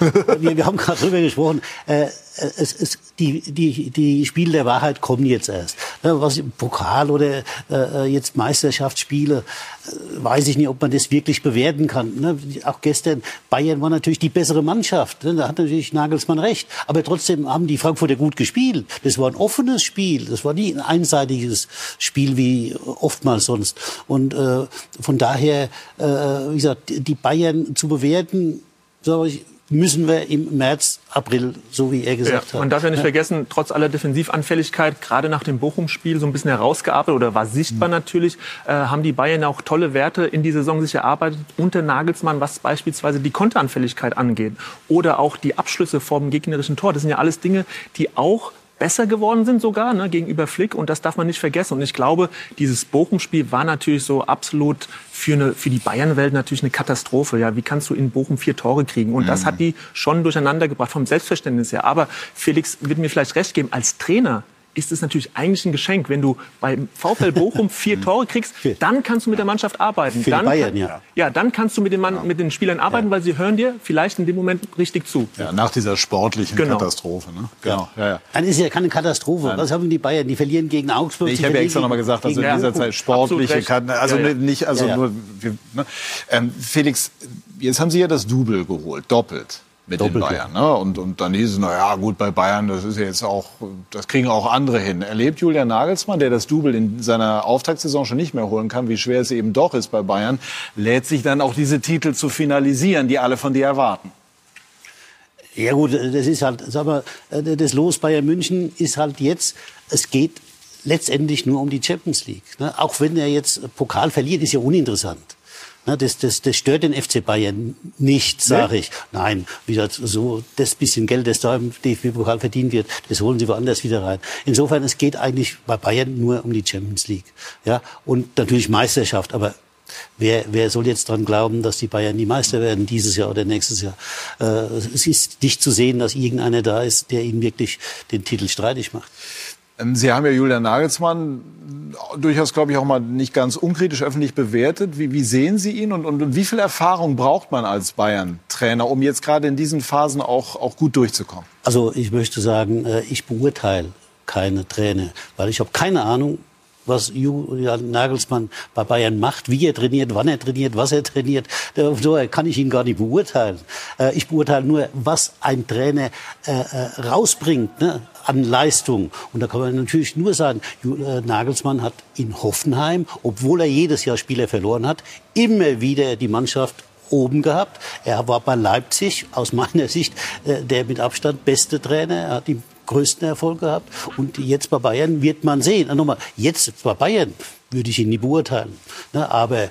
wir, wir haben gerade drüber gesprochen. Äh, es, es, die, die, die Spiele der Wahrheit kommen jetzt erst. Was Pokal oder äh, jetzt Meisterschaftsspiele, äh, weiß ich nicht, ob man das wirklich bewerten kann. Ne? Auch gestern, Bayern war natürlich die bessere Mannschaft. Ne? Da hat natürlich Nagelsmann recht. Aber trotzdem haben die Frankfurter gut gespielt. Das war ein offenes Spiel. Das war nie ein einseitiges Spiel wie oftmals sonst. Und äh, von daher, äh, wie gesagt, die Bayern zu bewerten, sage ich, müssen wir im März, April, so wie er gesagt ja, hat. Man darf ja nicht ja. vergessen, trotz aller Defensivanfälligkeit, gerade nach dem Bochum-Spiel so ein bisschen herausgearbeitet oder war sichtbar mhm. natürlich, äh, haben die Bayern auch tolle Werte in die Saison sich erarbeitet unter Nagelsmann, was beispielsweise die Konteranfälligkeit angeht oder auch die Abschlüsse vom gegnerischen Tor. Das sind ja alles Dinge, die auch besser geworden sind sogar ne, gegenüber Flick und das darf man nicht vergessen. Und ich glaube, dieses Bochum-Spiel war natürlich so absolut für, eine, für die Bayern-Welt natürlich eine Katastrophe. Ja, wie kannst du in Bochum vier Tore kriegen? Und mhm. das hat die schon durcheinander gebracht vom Selbstverständnis her. Aber Felix wird mir vielleicht recht geben, als Trainer ist es natürlich eigentlich ein Geschenk. Wenn du beim VfL Bochum vier Tore kriegst, dann kannst du mit der Mannschaft arbeiten. Für dann, Bayern, ja. Ja, dann kannst du mit den, Mann, mit den Spielern arbeiten, ja. weil sie hören dir vielleicht in dem Moment richtig zu. Ja, nach dieser sportlichen genau. Katastrophe. Ne? Genau. Ja. Ja, Dann ist ja keine Katastrophe. Nein. Was haben die Bayern? Die verlieren gegen Augsburg. Nee, ich habe ja extra nochmal gesagt, also in dieser Zeit sportliche Katastrophe. Also nicht, also nur. Ne? Ähm, Felix, jetzt haben Sie ja das Double geholt, doppelt mit Doppelt, den Bayern. Ne? Und, und dann hieß es, na ja, gut, bei Bayern, das ist ja jetzt auch, das kriegen auch andere hin. Erlebt Julian Nagelsmann, der das Double in seiner Auftaktsaison schon nicht mehr holen kann, wie schwer es eben doch ist bei Bayern, lädt sich dann auch diese Titel zu finalisieren, die alle von dir erwarten. Ja gut, das ist halt, sag mal, das Los Bayern München ist halt jetzt, es geht letztendlich nur um die Champions League. Ne? Auch wenn er jetzt Pokal verliert, ist ja uninteressant. Das, das, das stört den FC Bayern nicht, sage ich. Nein, wie gesagt, so das bisschen Geld, das da im DFB-Pokal verdient wird, das holen sie woanders wieder rein. Insofern, es geht eigentlich bei Bayern nur um die Champions League. Ja, und natürlich Meisterschaft, aber Wer, wer soll jetzt dran glauben, dass die Bayern die Meister werden dieses Jahr oder nächstes Jahr? Äh, es ist nicht zu sehen, dass irgendeiner da ist, der ihnen wirklich den Titel streitig macht. Ähm, Sie haben ja Julian Nagelsmann durchaus, glaube ich, auch mal nicht ganz unkritisch öffentlich bewertet. Wie, wie sehen Sie ihn und, und, und, wie viel Erfahrung braucht man als Bayern-Trainer, um jetzt gerade in diesen Phasen auch, auch gut durchzukommen? Also ich möchte sagen, äh, ich beurteile keine Trainer, weil ich habe keine Ahnung, was Julian Nagelsmann bei Bayern macht, wie er trainiert, wann er trainiert, was er trainiert. So kann ich ihn gar nicht beurteilen. Äh, ich beurteile nur, was ein Trainer äh, rausbringt. Ne? an Leistung. Und da kann man natürlich nur sagen, äh, Nagelsmann hat in Hoffenheim, obwohl er jedes Jahr Spieler verloren hat, immer wieder die Mannschaft oben gehabt. Er war bei Leipzig aus meiner Sicht äh, der mit Abstand beste Trainer. Er hat die größten Erfolg gehabt. Und jetzt bei Bayern wird man sehen. Und nochmal, jetzt bei Bayern würde ich ihn nie beurteilen. Ne, aber äh,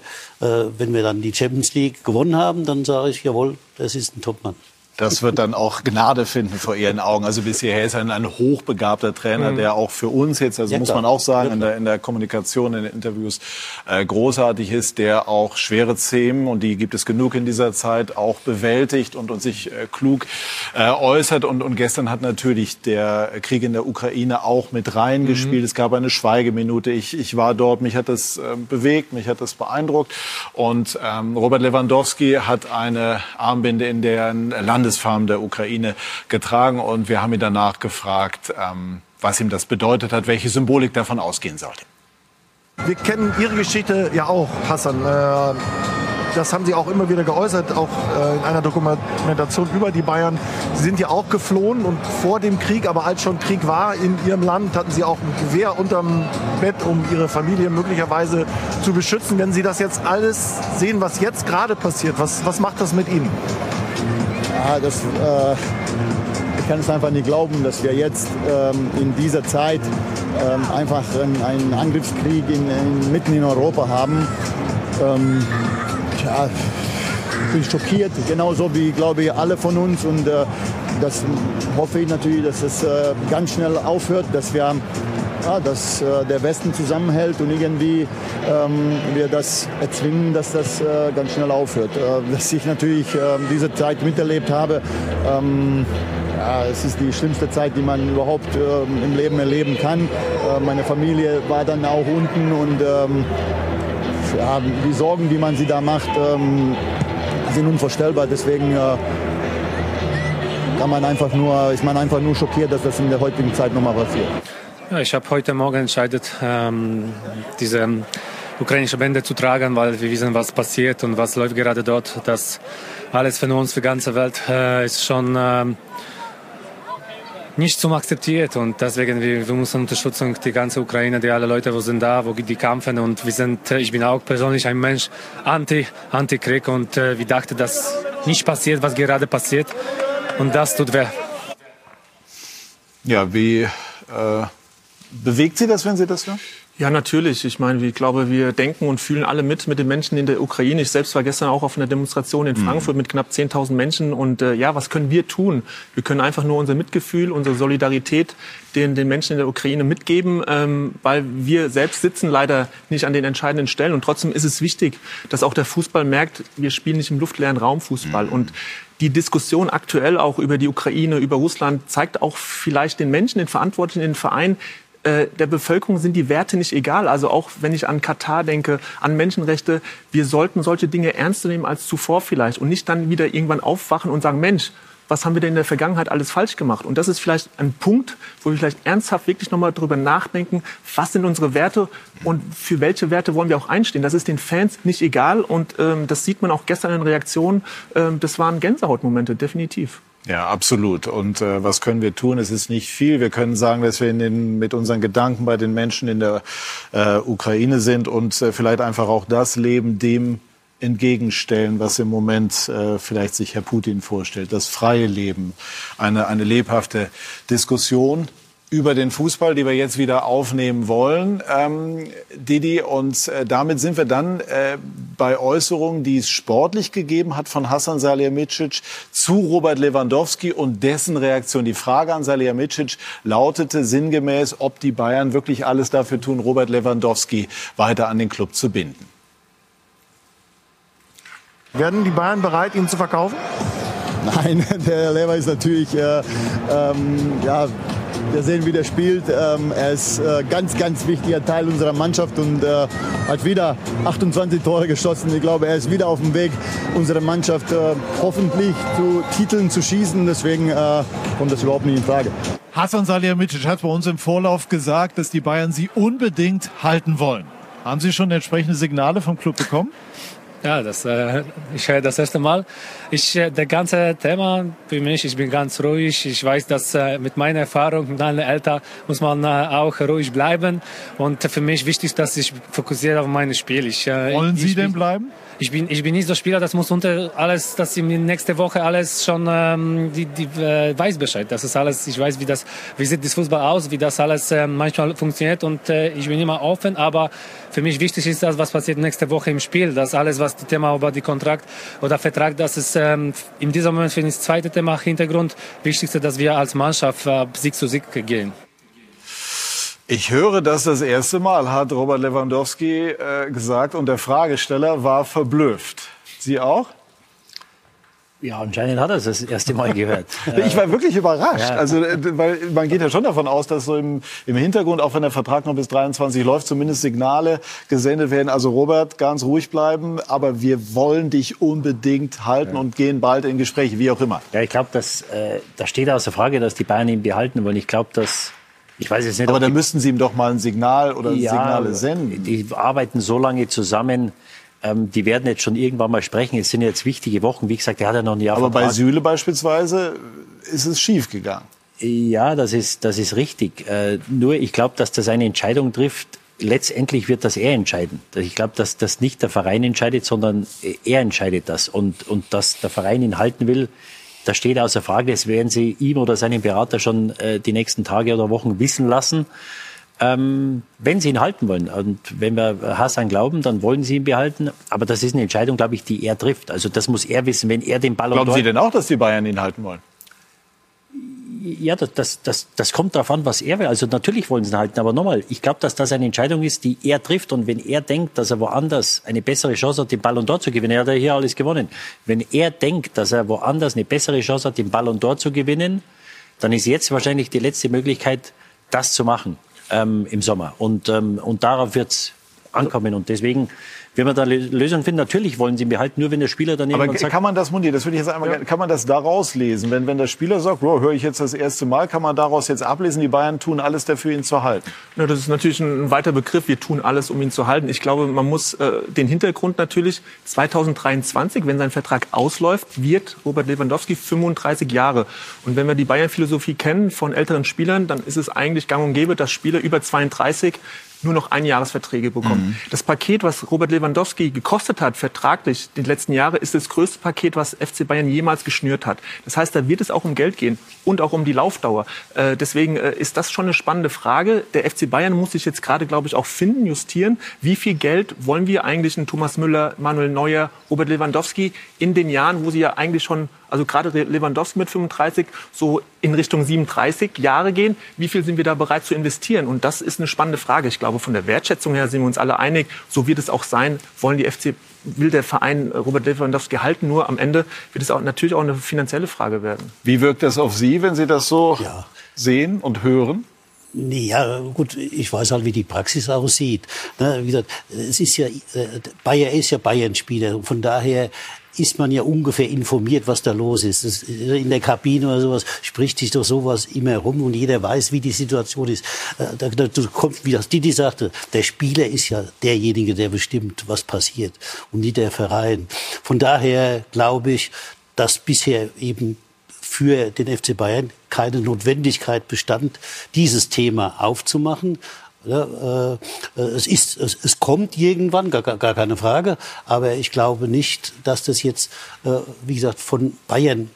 wenn wir dann die Champions League gewonnen haben, dann sage ich, jawohl, das ist ein Topmann. Das wird dann auch Gnade finden vor Ihren Augen. Also bisher ist er ein, hochbegabter Trainer, mhm. der auch für uns jetzt, also muss man auch sagen, in der, in der Kommunikation, in den Interviews äh, großartig ist, der auch schwere Themen, und die gibt es genug in dieser Zeit, auch bewältigt und, und sich äh, klug äh, äußert. Und, und gestern hat natürlich der Krieg in der Ukraine auch mit reingespielt. Mhm. Es gab eine Schweigeminute. Ich, ich war dort, mich hat das äh, bewegt, mich hat das beeindruckt. Und ähm, Robert Lewandowski hat eine Armbinde in deren Land Landesfarm der Ukraine getragen. Und wir haben ihn danach gefragt, ähm, was ihm das bedeutet hat, welche Symbolik davon ausgehen sollte. Wir kennen Ihre Geschichte ja auch, Hassan. Äh, das haben Sie auch immer wieder geäußert, auch äh, in einer Dokumentation über die Bayern. Sie sind ja auch geflohen und vor dem Krieg, aber als schon Krieg war in Ihrem Land, hatten Sie auch ein Gewehr unterm Bett, um Ihre Familie möglicherweise zu beschützen. Wenn Sie das jetzt alles sehen, was jetzt gerade passiert, was, was macht das mit Ihnen? Ja, das, äh, ich kann es einfach nicht glauben, dass wir jetzt ähm, in dieser Zeit ähm, einfach einen, Angriffskrieg in, in, mitten in Europa haben. ähm, ja, bin schockiert, genauso wie, glaube ich, alle von uns. Und äh, das hoffe ich natürlich, dass es äh, ganz schnell aufhört, dass wir ja, dass äh, der Westen zusammenhält und irgendwie ähm, wir das erzwingen, dass das äh, ganz schnell aufhört. Äh, dass ich natürlich ähm, diese Zeit miterlebt habe, ähm, ja, es ist die schlimmste Zeit, die man überhaupt ähm, im Leben erleben kann. Äh, meine Familie war dann auch unten und ähm, ja, die Sorgen, die man sie da macht, ähm, sind unvorstellbar. Deswegen äh, kann man einfach nur, ist man einfach nur schockiert, dass das in der heutigen Zeit nochmal passiert. Ich habe heute Morgen entscheidet, ähm, diese ukrainische Bände zu tragen, weil wir wissen, was passiert und was läuft gerade dort. Das alles für uns, für die ganze Welt, äh, ist schon ähm, nicht zum akzeptiert und deswegen wir, wir müssen Unterstützung die ganze Ukraine, die alle Leute, wo sind da, wo die kämpfen und wir sind, ich bin auch persönlich ein Mensch anti anti Krieg und äh, wir dachten, dass nicht passiert, was gerade passiert und das tut weh. Ja, wie äh, bewegt Sie das, wenn Sie das hören? Ja, natürlich. Ich meine, ich glaube, wir denken und fühlen alle mit mit den Menschen in der Ukraine. Ich selbst war gestern auch auf einer Demonstration in Frankfurt mit knapp 10.000 Menschen. Und äh, ja, was können wir tun? Wir können einfach nur unser Mitgefühl, unsere Solidarität den, den Menschen in der Ukraine mitgeben, ähm, weil wir selbst sitzen leider nicht an den entscheidenden Stellen. Und trotzdem ist es wichtig, dass auch der Fußball merkt, wir spielen nicht im luftleeren Raum Fußball. Und die Diskussion aktuell auch über die Ukraine, über Russland zeigt auch vielleicht den Menschen, den Verantwortlichen in den Vereinen, äh, der Bevölkerung sind die Werte nicht egal. Also auch wenn ich an Katar denke, an Menschenrechte, wir sollten solche Dinge ernster nehmen als zuvor vielleicht und nicht dann wieder irgendwann aufwachen und sagen, Mensch, was haben wir denn in der Vergangenheit alles falsch gemacht? Und das ist vielleicht ein Punkt, wo wir vielleicht ernsthaft wirklich nochmal drüber nachdenken, was sind unsere Werte und für welche Werte wollen wir auch einstehen. Das ist den Fans nicht egal und ähm, das sieht man auch gestern in Reaktionen. Ähm, das waren Gänsehautmomente, definitiv. Ja, absolut. Und äh, was können wir tun? Es ist nicht viel. Wir können sagen, dass wir in den, mit unseren Gedanken bei den Menschen in der äh, Ukraine sind und äh, vielleicht einfach auch das Leben dem entgegenstellen, was im Moment äh, vielleicht sich Herr Putin vorstellt. Das freie Leben, eine, eine lebhafte Diskussion über den Fußball, die wir jetzt wieder aufnehmen wollen, ähm, Didi. Und äh, damit sind wir dann äh, bei Äußerungen, die es sportlich gegeben hat von Hassan Salihamidzic zu Robert Lewandowski und dessen Reaktion. Die Frage an Salihamidzic lautete sinngemäß, ob die Bayern wirklich alles dafür tun, Robert Lewandowski weiter an den Club zu binden. Werden die Bayern bereit, ihn zu verkaufen? Nein, der Lever ist natürlich, äh, ähm, ja, wir sehen, wie der spielt. Ähm, er ist äh, ganz, ganz wichtiger Teil unserer Mannschaft und äh, hat wieder 28 Tore geschossen. Ich glaube, er ist wieder auf dem Weg, unsere Mannschaft äh, hoffentlich zu Titeln zu schießen. Deswegen kommt das überhaupt nicht in Frage. Hassan Salihamidzic hat bei uns im Vorlauf gesagt, dass die Bayern sie unbedingt halten wollen. Haben Sie schon entsprechende Signale vom Club bekommen? Ja, das, äh, ich höre das erste Mal. Ich, äh, der ganze Thema für mich, ich bin ganz ruhig. Ich weiß, dass äh, mit meiner Erfahrung, mit meinen Eltern muss man äh, auch ruhig bleiben. Und für mich wichtig dass ich fokussiere auf mein Spiel. Ich, äh, Wollen Sie ich, denn bleiben? Ich bin, ich bin nicht so Spieler, das muss unter alles, dass ich nächste Woche alles schon, ähm, die, die äh, weiß Bescheid. Das ist alles, ich weiß, wie das, wie sieht das Fußball aus, wie das alles äh, manchmal funktioniert und äh, ich bin immer offen, aber für mich wichtig ist das, was passiert nächste Woche im Spiel. Das alles, was das Thema über die Kontrakt oder Vertrag, das ist ähm, in diesem Moment für das zweite Thema Hintergrund. Wichtigste, dass wir als Mannschaft äh, Sieg zu Sieg gehen. Ich höre das das erste Mal, hat Robert Lewandowski äh, gesagt und der Fragesteller war verblüfft. Sie auch? Ja, anscheinend hat er es das erste Mal gehört. Ich war wirklich überrascht. Ja. Also, äh, weil man geht ja schon davon aus, dass so im, im Hintergrund, auch wenn der Vertrag noch bis 23 läuft, zumindest Signale gesendet werden. Also Robert, ganz ruhig bleiben, aber wir wollen dich unbedingt halten und gehen bald in Gespräche, wie auch immer. Ja, ich glaube, dass äh, da steht außer Frage, dass die Bayern ihn behalten wollen. Ich glaube, dass ich weiß jetzt nicht, Aber die- müssten Sie ihm doch mal ein Signal oder Ja, Signale senden. Die arbeiten so lange zusammen. Ähm, die werden jetzt schon irgendwann mal sprechen. Es sind jetzt wichtige Wochen. Wie gesagt, der hat ja noch ein Jahr Aber bei Vertrag. Süle beispielsweise ist es schief gegangen. Ja, das ist, das ist richtig. Äh, nur ich glaube, dass das eine Entscheidung trifft. Letztendlich wird das er entscheiden. Ich glaube, dass das nicht der Verein entscheidet, sondern er entscheidet das. Und, und dass der Verein ihn halten will, das steht außer Frage. Das werden Sie ihm oder seinem Berater schon äh, die nächsten Tage oder Wochen wissen lassen. ähm, wenn sie ihn halten wollen. Und wenn wir Hassan glauben, dann wollen sie ihn behalten. Aber das ist eine Entscheidung, glaube ich, die er trifft. Also das muss er wissen, wenn er den Ball Glauben Sie denn auch, dass die Bayern ihn halten wollen? Ja, das, das, das, das kommt darauf an, was er will. Also natürlich wollen sie ihn halten, aber nochmal, ich glaube, dass das eine Entscheidung ist, die er trifft. Und wenn er denkt, dass er woanders eine bessere Chance hat, den Ballon d'Or zu gewinnen, er hat ja hier alles gewonnen. Wenn er denkt, dass er woanders eine bessere Chance hat, den Ballon d'Or zu gewinnen, dann ist jetzt wahrscheinlich die letzte Möglichkeit, das zu machen ähm, im Sommer. Und, ähm, und darauf wird's ankommen. Und deswegen wenn wir da Lösungen finden, natürlich wollen sie ihn behalten, nur wenn der Spieler dann Aber sagt, kann man das, Mundi, das würde ich jetzt einmal, ja. kann man das daraus lesen? Wenn, wenn der Spieler sagt, wow, höre ich jetzt das erste Mal, kann man daraus jetzt ablesen, die Bayern tun alles dafür, ihn zu halten? Ja, das ist natürlich ein weiter Begriff. Wir tun alles, um ihn zu halten. Ich glaube, man muss äh, den Hintergrund natürlich 2023, wenn sein Vertrag ausläuft, wird Robert Lewandowski 35 Jahre. Und wenn wir die Bayern-Philosophie kennen von älteren Spielern, dann ist es eigentlich gang und gäbe, dass Spieler über 32 nur noch Einjahresverträge bekommen. Mhm. Das Paket, was Robert Lewandowski gekostet hat, vertraglich die letzten Jahre, ist das größte Paket, was FC Bayern jemals geschnürt hat. Das heißt, da wird es auch um Geld gehen und auch um die Laufdauer. Äh, deswegen äh, ist das schon eine spannende Frage. Der FC Bayern muss sich jetzt gerade, glaube ich, auch finden, justieren. Wie viel Geld wollen wir eigentlich in Thomas Müller, Manuel Neuer, Robert Lewandowski in den Jahren, wo sie ja eigentlich schon also gerade Lewandowski mit 35, so in Richtung 37 Jahre gehen. Wie viel sind wir da bereit zu investieren? Und das ist eine spannende Frage. Ich glaube, von der Wertschätzung her sind wir uns alle einig. So wird es auch sein. Wollen die FC will der Verein Robert Lewandowski halten. Nur am Ende wird es auch natürlich auch eine finanzielle Frage werden. Wie wirkt das auf Sie, wenn Sie das so ja. sehen und hören? Ja, gut, ich weiß halt, wie die Praxis aussieht. Ne, wie gesagt, es ist ja, äh, Bayer ist ja Bayern-Spieler. Von daher ist man ja ungefähr informiert, was da los ist. In der Kabine oder sowas spricht sich doch sowas immer rum und jeder weiß, wie die Situation ist. Äh, da, da, da kommt, wie das Didi sagte, der Spieler ist ja derjenige, der bestimmt, was passiert und nicht der Verein. Von daher glaube ich, dass bisher eben für den FC Bayern keine Notwendigkeit bestand, dieses Thema aufzumachen. Ja, äh, es, ist, es, es kommt irgendwann, gar, gar keine Frage. Aber ich glaube nicht, dass das jetzt, äh, wie gesagt, von Bayern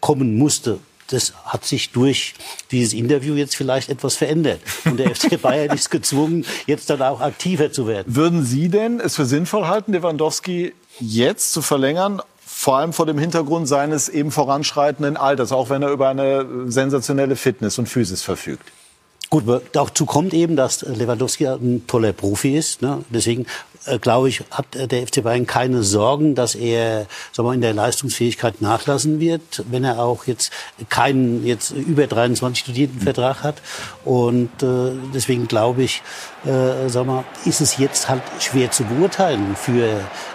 kommen musste. Das hat sich durch dieses Interview jetzt vielleicht etwas verändert. Und der FC Bayern ist gezwungen, jetzt dann auch aktiver zu werden. Würden Sie denn es für sinnvoll halten, Lewandowski jetzt zu verlängern, vor allem vor dem Hintergrund seines eben voranschreitenden Alters, auch wenn er über eine sensationelle Fitness und Physis verfügt? Gut, dazu kommt eben, dass Lewandowski ein toller Profi ist. Ne? Deswegen äh, glaube ich, hat der FC Bayern keine Sorgen, dass er sagen wir, in der Leistungsfähigkeit nachlassen wird, wenn er auch jetzt keinen jetzt über 23 Studierendenvertrag hat. Und äh, deswegen glaube ich, äh, sagen wir, ist es jetzt halt schwer zu beurteilen für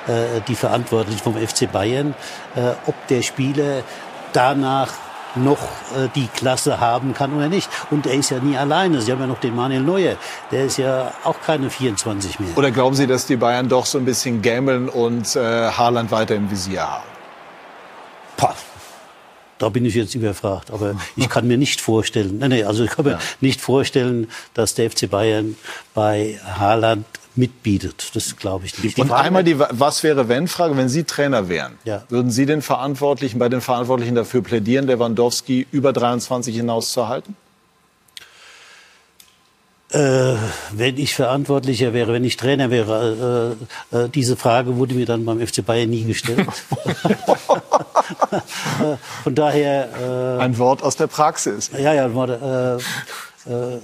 äh, die Verantwortlichen vom FC Bayern, äh, ob der Spieler danach noch äh, die Klasse haben kann oder nicht. Und er ist ja nie alleine. Sie haben ja noch den Manuel Neuer. Der ist ja auch keine 24 mehr. Oder glauben Sie, dass die Bayern doch so ein bisschen gambeln und äh, Haaland weiter im Visier haben? Pah. Da bin ich jetzt überfragt. Aber ich kann mir nicht vorstellen, nein, nein, also ich kann mir ja. nicht vorstellen, dass der FC Bayern bei Haaland mitbietet. Das glaube ich nicht. Und einmal die Was wäre wenn Frage, wenn Sie Trainer wären, ja. würden Sie den Verantwortlichen bei den Verantwortlichen dafür plädieren, Lewandowski über 23 hinaus zu halten? Äh, wenn ich Verantwortlicher wäre, wenn ich Trainer wäre, äh, äh, diese Frage wurde mir dann beim FC Bayern nie gestellt. Äh, von daher. Äh, Ein Wort aus der Praxis. Ja, ja, warte. Äh,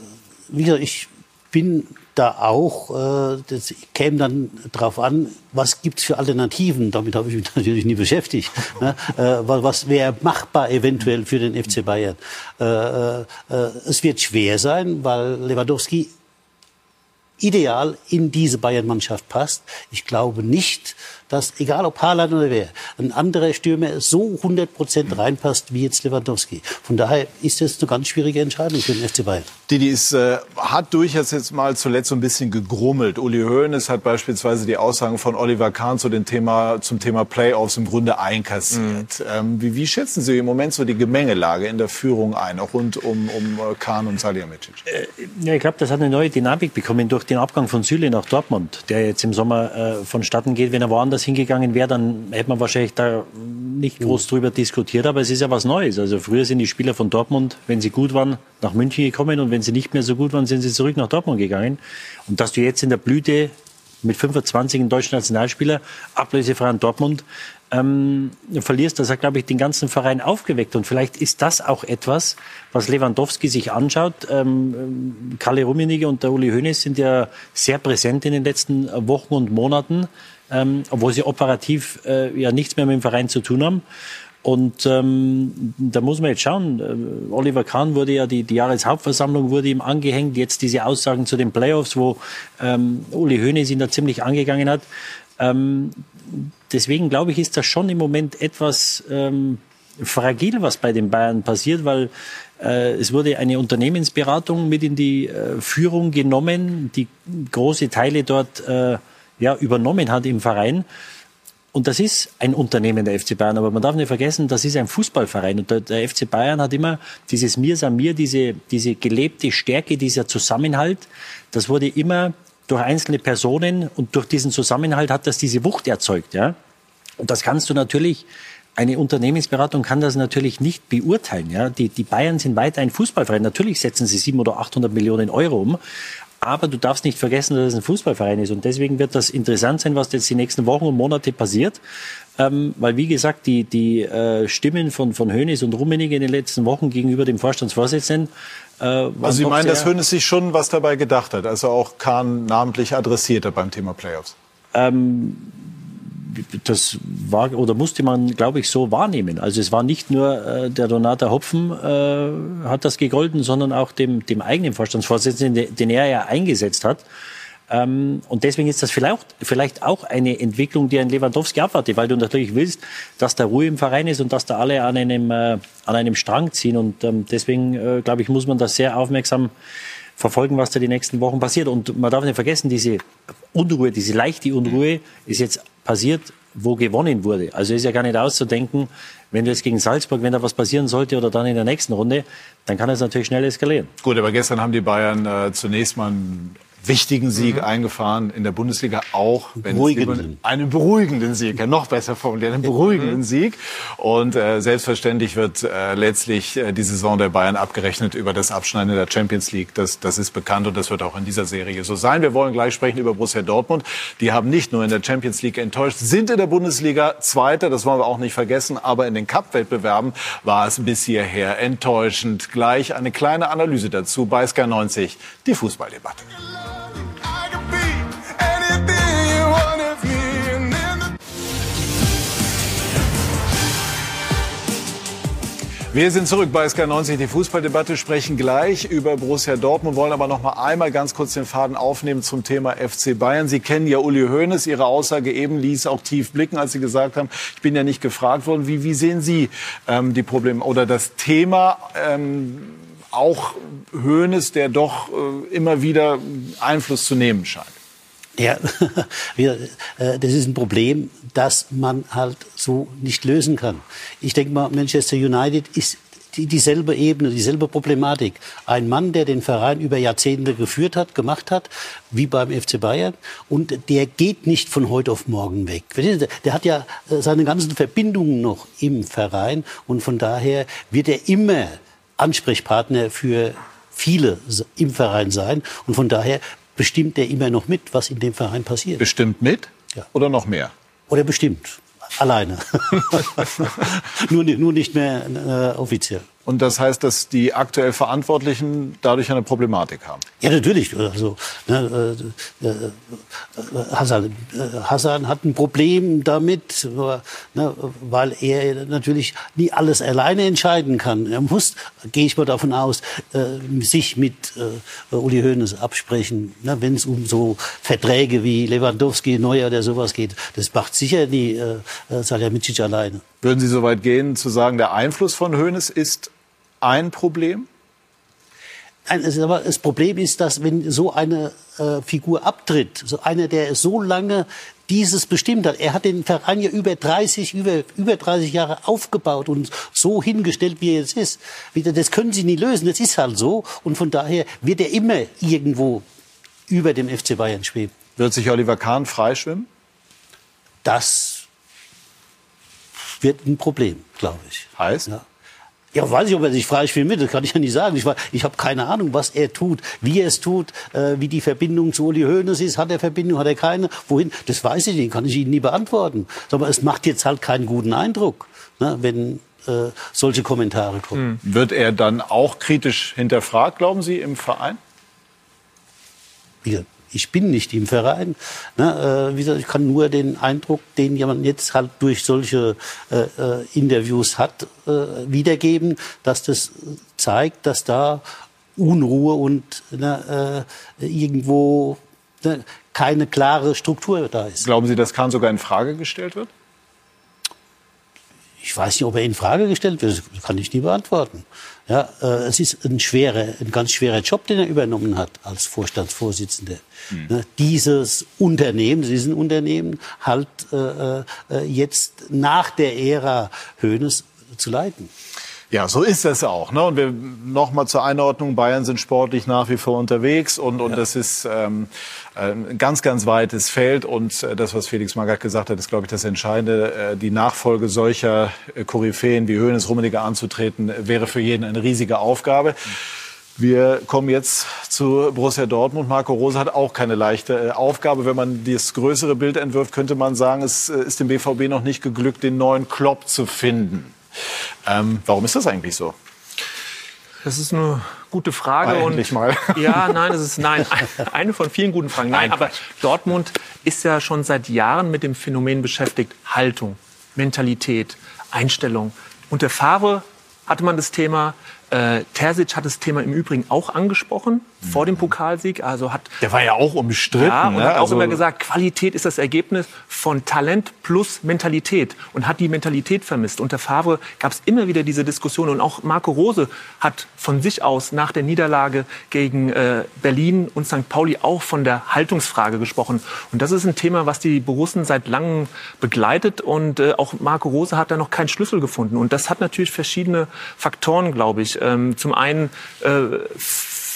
wie gesagt, ich bin da auch, äh, das käme dann darauf an, was gibt's für Alternativen. Damit habe ich mich natürlich nie beschäftigt. ne? äh, was wäre machbar eventuell für den FC Bayern? Äh, äh, es wird schwer sein, weil Lewandowski ideal in diese Bayern-Mannschaft passt. Ich glaube nicht, dass, egal ob Haaland oder wer, ein anderer Stürmer so 100 Prozent reinpasst wie jetzt Lewandowski. Von daher ist das eine ganz schwierige Entscheidung für den FC Bayern. Didi ist, äh, hat durchaus jetzt mal zuletzt so ein bisschen gegrummelt. Uli Hoeneß hat beispielsweise die Aussagen von Oliver Kahn zu dem Thema, zum Thema Playoffs im Grunde einkassiert. Mhm. Ähm, wie, wie, schätzen Sie im Moment so die Gemengelage in der Führung ein, auch rund um, um äh, Kahn und Salihamidzic? Äh, ja, ich glaube, das hat eine neue Dynamik bekommen durch den Abgang von Süle nach Dortmund, der jetzt im Sommer äh, vonstatten geht. Wenn er woanders hingegangen wäre, dann hätte man wahrscheinlich da nicht groß drüber diskutiert. Aber es ist ja was Neues. Also früher sind die Spieler von Dortmund, wenn sie gut waren, nach München gekommen und wenn sie nicht mehr so gut waren, sind sie zurück nach Dortmund gegangen. Und dass du jetzt in der Blüte mit 25 einen deutschen Nationalspieler, ablösefrei an Dortmund, ähm, verlierst, das hat, glaube ich, den ganzen Verein aufgeweckt. Und vielleicht ist das auch etwas, was Lewandowski sich anschaut. Ähm, Kalle Rummenigge und der Uli Hoeneß sind ja sehr präsent in den letzten Wochen und Monaten, ähm, obwohl sie operativ äh, ja nichts mehr mit dem Verein zu tun haben. Und ähm, da muss man jetzt schauen. Äh, Oliver Kahn wurde ja, die, die Jahreshauptversammlung wurde ihm angehängt. Jetzt diese Aussagen zu den Playoffs, wo ähm, Uli Hoeneß ihn da ziemlich angegangen hat. Ähm, deswegen glaube ich, ist das schon im Moment etwas ähm, fragil, was bei den Bayern passiert, weil äh, es wurde eine Unternehmensberatung mit in die äh, Führung genommen, die große Teile dort äh, ja, übernommen hat im Verein. Und das ist ein Unternehmen der FC Bayern, aber man darf nicht vergessen, das ist ein Fußballverein. Und der, der FC Bayern hat immer dieses Mir Samir, diese, diese gelebte Stärke, dieser Zusammenhalt, das wurde immer durch einzelne Personen und durch diesen Zusammenhalt hat das diese Wucht erzeugt. Ja? Und das kannst du natürlich, eine Unternehmensberatung kann das natürlich nicht beurteilen. Ja? Die, die Bayern sind weiter ein Fußballverein. Natürlich setzen sie sieben oder 800 Millionen Euro um. Aber du darfst nicht vergessen, dass es ein Fußballverein ist. Und deswegen wird das interessant sein, was jetzt die nächsten Wochen und Monate passiert. Ähm, weil, wie gesagt, die, die äh, Stimmen von, von Hönes und Rummenigge in den letzten Wochen gegenüber dem Vorstandsvorsitzenden äh, also Sie meinen, dass Hönes sich schon was dabei gedacht hat, also auch Kahn namentlich adressiert hat beim Thema Playoffs? Ähm, das war oder musste man, glaube ich, so wahrnehmen. Also es war nicht nur äh, der Donata Hopfen äh, hat das gegolten, sondern auch dem, dem eigenen Vorstandsvorsitzenden, den er ja eingesetzt hat. Ähm, und deswegen ist das vielleicht, vielleicht auch eine Entwicklung, die ein Lewandowski abwartet, weil du natürlich willst, dass da Ruhe im Verein ist und dass da alle an einem, äh, an einem Strang ziehen. Und ähm, deswegen, äh, glaube ich, muss man das sehr aufmerksam verfolgen, was da die nächsten Wochen passiert. Und man darf nicht vergessen, diese Unruhe, diese leichte Unruhe ist jetzt passiert, wo gewonnen wurde. Also ist ja gar nicht auszudenken, wenn du jetzt gegen Salzburg, wenn da was passieren sollte oder dann in der nächsten Runde, dann kann es natürlich schnell eskalieren. Gut, aber gestern haben die Bayern äh, zunächst mal ein wichtigen Sieg mhm. eingefahren in der Bundesliga, auch wenn beruhigenden. einen beruhigenden Sieg, ja, noch besser formuliert, einen beruhigenden mhm. Sieg. Und äh, selbstverständlich wird äh, letztlich äh, die Saison der Bayern abgerechnet über das Abschneiden der Champions League. Das, das ist bekannt und das wird auch in dieser Serie so sein. Wir wollen gleich sprechen über Borussia Dortmund. Die haben nicht nur in der Champions League enttäuscht, sind in der Bundesliga Zweiter, das wollen wir auch nicht vergessen, aber in den Cup-Wettbewerben war es bis hierher enttäuschend. Gleich eine kleine Analyse dazu bei Sky 90, die Fußballdebatte. Wir sind zurück bei SK90, die Fußballdebatte, sprechen gleich über Borussia Dortmund, wollen aber noch mal einmal ganz kurz den Faden aufnehmen zum Thema FC Bayern. Sie kennen ja Uli Hoeneß, Ihre Aussage eben ließ auch tief blicken, als Sie gesagt haben, ich bin ja nicht gefragt worden. Wie, wie sehen Sie ähm, die Probleme oder das Thema ähm, auch Hoeneß, der doch äh, immer wieder Einfluss zu nehmen scheint? Ja, äh, das ist ein Problem, das man halt so nicht lösen kann. Ich denke mal, Manchester United ist die, dieselbe Ebene, dieselbe Problematik. Ein Mann, der den Verein über Jahrzehnte geführt hat, gemacht hat, wie beim FC Bayern, und der geht nicht von heute auf morgen weg. Der hat ja äh, seine ganzen Verbindungen noch im Verein und von daher wird er immer Ansprechpartner für viele im Verein sein. Und von daher bestimmt er immer noch mit, was in dem Verein passiert. Bestimmt mit? Ja. Oder noch mehr? Oder bestimmt. Alleine. nur, nur nicht mehr äh, offiziell. Und das heißt, dass die aktuell Verantwortlichen dadurch eine Problematik haben? Ja, natürlich. Also, ne, äh, äh, Hassan, äh, Hassan hat ein Problem damit, ne, weil er natürlich nie alles alleine entscheiden kann. Er muss, gehe ich mal davon aus, äh, sich mit äh, Uli Hoeneß absprechen, ne, wenn es um so Verträge wie Lewandowski, Neuer oder sowas geht. Das macht sicher die äh, Salihamidzic alleine. Würden Sie so weit gehen, zu sagen, der Einfluss von Hoeneß ist ein Problem? Nein, das Problem ist, dass wenn so eine äh, Figur abtritt, so einer, der so lange dieses bestimmt hat. Er hat den Verein ja über 30, über, über 30 Jahre aufgebaut und so hingestellt, wie er jetzt ist. Das können Sie nie lösen. Das ist halt so. Und von daher wird er immer irgendwo über dem FC Bayern schweben. Wird sich Oliver Kahn freischwimmen? Das wird ein Problem, glaube ich. Heißt? Ja. Ja, weiß ich, ob er sich freischwimmen will, das kann ich ja nicht sagen. Ich, ich habe keine Ahnung, was er tut, wie er es tut, äh, wie die Verbindung zu Uli Hoeneß ist. Hat er Verbindung, hat er keine? Wohin? Das weiß ich nicht, kann ich Ihnen nie beantworten. Aber es macht jetzt halt keinen guten Eindruck, ne, wenn äh, solche Kommentare kommen. Wird er dann auch kritisch hinterfragt, glauben Sie, im Verein? Wie gesagt, ich bin nicht im Verein. Ne, äh, wie gesagt, ich kann nur den Eindruck, den jemand jetzt halt durch solche äh, äh, Interviews hat, äh, wiedergeben, dass das zeigt, dass da Unruhe und ne, äh, irgendwo ne, keine klare Struktur da ist. Glauben Sie, dass Kahn sogar in Frage gestellt wird? Ich weiß nicht, ob er in Frage gestellt wird. Das kann ich nie beantworten. Ja, äh, es ist ein schwerer, ein ganz schwerer Job, den er übernommen hat als Vorstandsvorsitzender. Ne, dieses Unternehmen, diesen Unternehmen halt äh, äh, jetzt nach der Ära Höhnes zu leiten. Ja, so ist es auch. Ne? Und wir nochmal zur Einordnung: Bayern sind sportlich nach wie vor unterwegs und, und das ist ähm, ein ganz, ganz weites Feld. Und äh, das, was Felix Magath gesagt hat, ist, glaube ich, das Entscheidende. Äh, die Nachfolge solcher äh, Koryphäen wie Höhnes, Rummenigge anzutreten, wäre für jeden eine riesige Aufgabe. Wir kommen jetzt zu Borussia Dortmund. Marco Rose hat auch keine leichte Aufgabe. Wenn man das größere Bild entwirft, könnte man sagen, es ist dem BVB noch nicht geglückt, den neuen Klopp zu finden. Ähm, warum ist das eigentlich so? Das ist eine gute Frage. Endlich und mal. Ja, nein, es ist nein, eine von vielen guten Fragen. Nein, aber Dortmund ist ja schon seit Jahren mit dem Phänomen beschäftigt. Haltung, Mentalität, Einstellung. Unter Favre hatte man das Thema. Äh, Terzic hat das Thema im Übrigen auch angesprochen vor dem Pokalsieg. Also hat Der war ja auch umstritten. ja, und ne? hat auch Also- immer gesagt, Qualität ist das Ergebnis von Talent plus Mentalität und hat die Mentalität vermisst. Unter Favre gab es immer wieder diese Diskussion und auch Marco Rose hat von sich aus nach der Niederlage gegen äh, Berlin und St. Pauli auch von der Haltungsfrage gesprochen. Und das ist ein Thema, was die Borussen seit langem begleitet und äh, auch Marco Rose hat da noch keinen Schlüssel gefunden. Und das hat natürlich verschiedene Faktoren, glaube ich. Ähm, zum einen äh,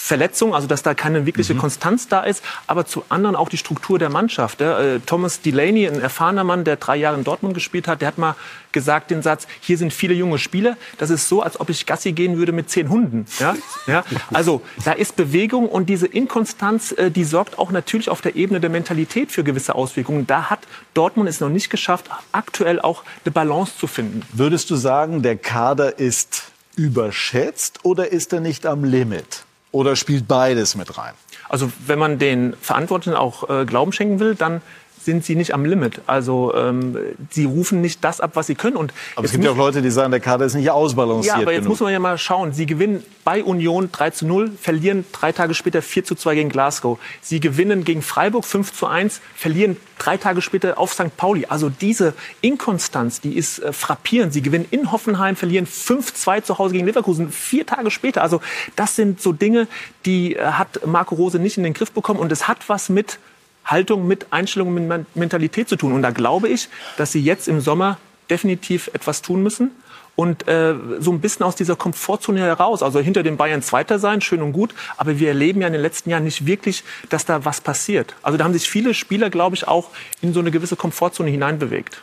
Verletzung, also dass da keine wirkliche Konstanz da ist, aber zu anderen auch die Struktur der Mannschaft. Äh, Thomas Delaney, ein erfahrener Mann, der drei Jahre in Dortmund gespielt hat, der hat mal gesagt den Satz, hier sind viele junge Spieler, das ist so, als ob ich Gassi gehen würde mit zehn Hunden. Ja. Ja. Also da ist Bewegung und diese Inkonstanz, äh, die sorgt auch natürlich auf der Ebene der Mentalität für gewisse Auswirkungen. Da hat Dortmund es noch nicht geschafft, aktuell auch eine Balance zu finden. Würdest du sagen, der Kader ist überschätzt oder ist er nicht am Limit? Oder spielt beides mit rein? Also wenn man den Verantwortlichen auch äh, Glauben schenken will, dann sind sie nicht am Limit. Also ähm, sie rufen nicht das ab, was sie können. Und Aber es gibt ja auch Leute, die sagen, der Kader ist nicht ausbalanciert ja, aber jetzt genug. muss man ja mal schauen. Sie gewinnen bei Union 3 zu 0, verlieren drei Tage später 4 zu 2 gegen Glasgow. Sie gewinnen gegen Freiburg 5 zu 1, verlieren drei Tage später auf St. Pauli. Also diese Inkonstanz, die ist äh, frappierend. Sie gewinnen in Hoffenheim, verlieren 5-2 zu Hause gegen Leverkusen, vier Tage später. Also das sind so Dinge, die äh, hat Marco Rose nicht in den Griff bekommen. Und es hat was mit Haltung, mit Einstellung, mit Men- Mentalität zu tun. Und da glaube ich, dass sie jetzt im Sommer definitiv etwas tun müssen und äh, so ein bisschen aus dieser Komfortzone heraus, also hinter den Bayern Zweiter sein, schön und gut, aber wir erleben ja in den letzten Jahren nicht wirklich, dass da was passiert. Also da haben sich viele Spieler, glaube ich, auch in so eine gewisse Komfortzone hineinbewegt.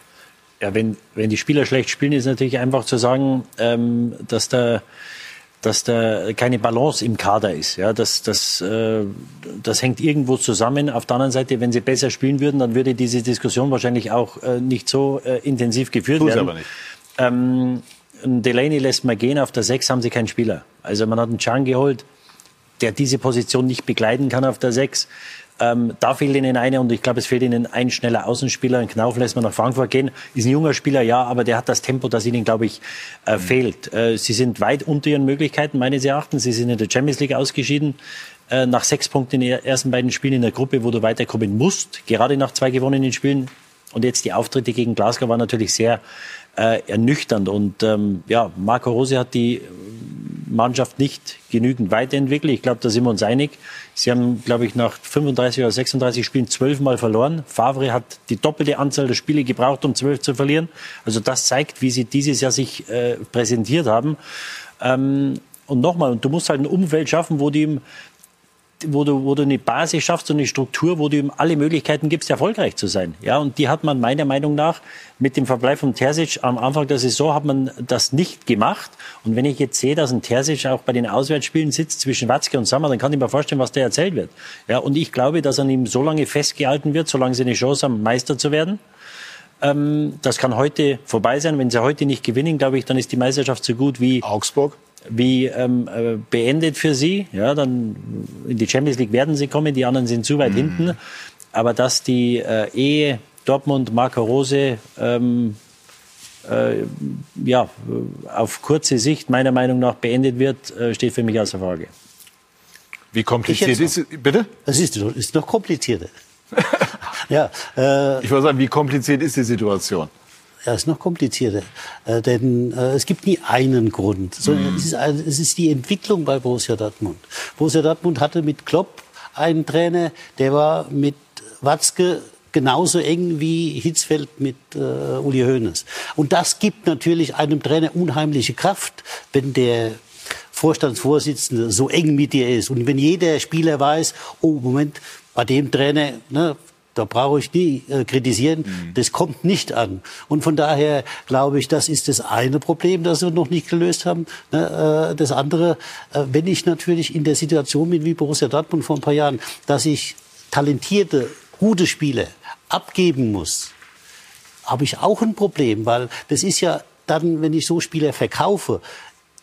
Ja, wenn, wenn die Spieler schlecht spielen, ist natürlich einfach zu sagen, ähm, dass da dass da keine Balance im Kader ist. Ja, das, das, äh, das hängt irgendwo zusammen. Auf der anderen Seite, wenn sie besser spielen würden, dann würde diese Diskussion wahrscheinlich auch äh, nicht so äh, intensiv geführt Tut sie werden. aber nicht. Ähm, Delaney lässt mal gehen, auf der 6 haben sie keinen Spieler. Also man hat einen Chan geholt, der diese Position nicht begleiten kann auf der 6. Ähm, da fehlt ihnen eine und ich glaube, es fehlt ihnen ein schneller Außenspieler. Ein Knauf lässt man nach Frankfurt gehen. Ist ein junger Spieler, ja, aber der hat das Tempo, das ihnen, glaube ich, äh, fehlt. Äh, sie sind weit unter ihren Möglichkeiten, meines Erachtens. Sie sind in der Champions League ausgeschieden. Äh, nach sechs Punkten in den ersten beiden Spielen in der Gruppe, wo du weiterkommen musst. Gerade nach zwei gewonnenen Spielen. Und jetzt die Auftritte gegen Glasgow waren natürlich sehr äh, ernüchternd. Und ähm, ja, Marco Rose hat die Mannschaft nicht genügend weiterentwickelt. Ich glaube, da sind wir uns einig. Sie haben, glaube ich, nach 35 oder 36 Spielen zwölfmal verloren. Favre hat die doppelte Anzahl der Spiele gebraucht, um zwölf zu verlieren. Also das zeigt, wie sie dieses Jahr sich äh, präsentiert haben. Ähm, und nochmal, und du musst halt ein Umfeld schaffen, wo die wo du, wo du eine Basis schaffst und eine Struktur, wo du ihm alle Möglichkeiten gibst, erfolgreich zu sein. Ja, und die hat man meiner Meinung nach mit dem Verbleib von Terzic am Anfang der Saison hat man das nicht gemacht. Und wenn ich jetzt sehe, dass ein Terzic auch bei den Auswärtsspielen sitzt zwischen Watzke und Sammer, dann kann ich mir vorstellen, was der erzählt wird. Ja, und ich glaube, dass an ihm so lange festgehalten wird, solange sie eine Chance haben, Meister zu werden. Ähm, das kann heute vorbei sein. Wenn sie heute nicht gewinnen, glaube ich, dann ist die Meisterschaft so gut wie Augsburg wie ähm, äh, beendet für sie. Ja, dann in die Champions League werden sie kommen, die anderen sind zu weit mhm. hinten. Aber dass die äh, Ehe Dortmund, Marco Rose ähm, äh, ja, auf kurze Sicht meiner Meinung nach beendet wird, äh, steht für mich außer Frage. Wie kompliziert ist es? Bitte? Es ist, ist noch komplizierter. ja, äh, ich wollte sagen, wie kompliziert ist die Situation? Ja, ist noch komplizierter. Äh, denn äh, es gibt nie einen Grund, sondern mm. es, ist, es ist die Entwicklung bei Borussia Dortmund. Borussia Dortmund hatte mit Klopp einen Trainer, der war mit Watzke genauso eng wie Hitzfeld mit äh, Uli Hoeneß. Und das gibt natürlich einem Trainer unheimliche Kraft, wenn der Vorstandsvorsitzende so eng mit dir ist. Und wenn jeder Spieler weiß, oh Moment, bei dem Trainer, ne, da brauche ich nie äh, kritisieren. Mhm. Das kommt nicht an. Und von daher glaube ich, das ist das eine Problem, das wir noch nicht gelöst haben. Ne, äh, das andere, äh, wenn ich natürlich in der Situation bin wie Borussia Dortmund vor ein paar Jahren, dass ich talentierte, gute Spieler abgeben muss, habe ich auch ein Problem, weil das ist ja dann, wenn ich so Spieler verkaufe,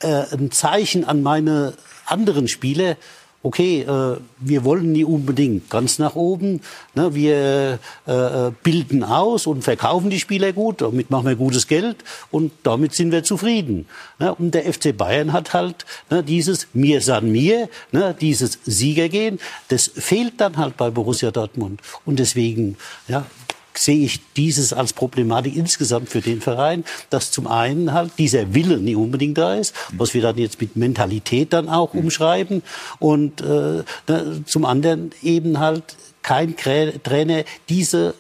äh, ein Zeichen an meine anderen Spieler, okay, äh, wir wollen nie unbedingt ganz nach oben. Ne? Wir äh, äh, bilden aus und verkaufen die Spieler gut, damit machen wir gutes Geld und damit sind wir zufrieden. Ne? Und der FC Bayern hat halt ne, dieses Mir san mir, ne, dieses Siegergehen, das fehlt dann halt bei Borussia Dortmund. Und deswegen ja, sehe ich dieses als Problematik insgesamt für den Verein, dass zum einen halt dieser Wille nicht unbedingt da ist, was wir dann jetzt mit Mentalität dann auch umschreiben und äh, zum anderen eben halt kein Trainer diese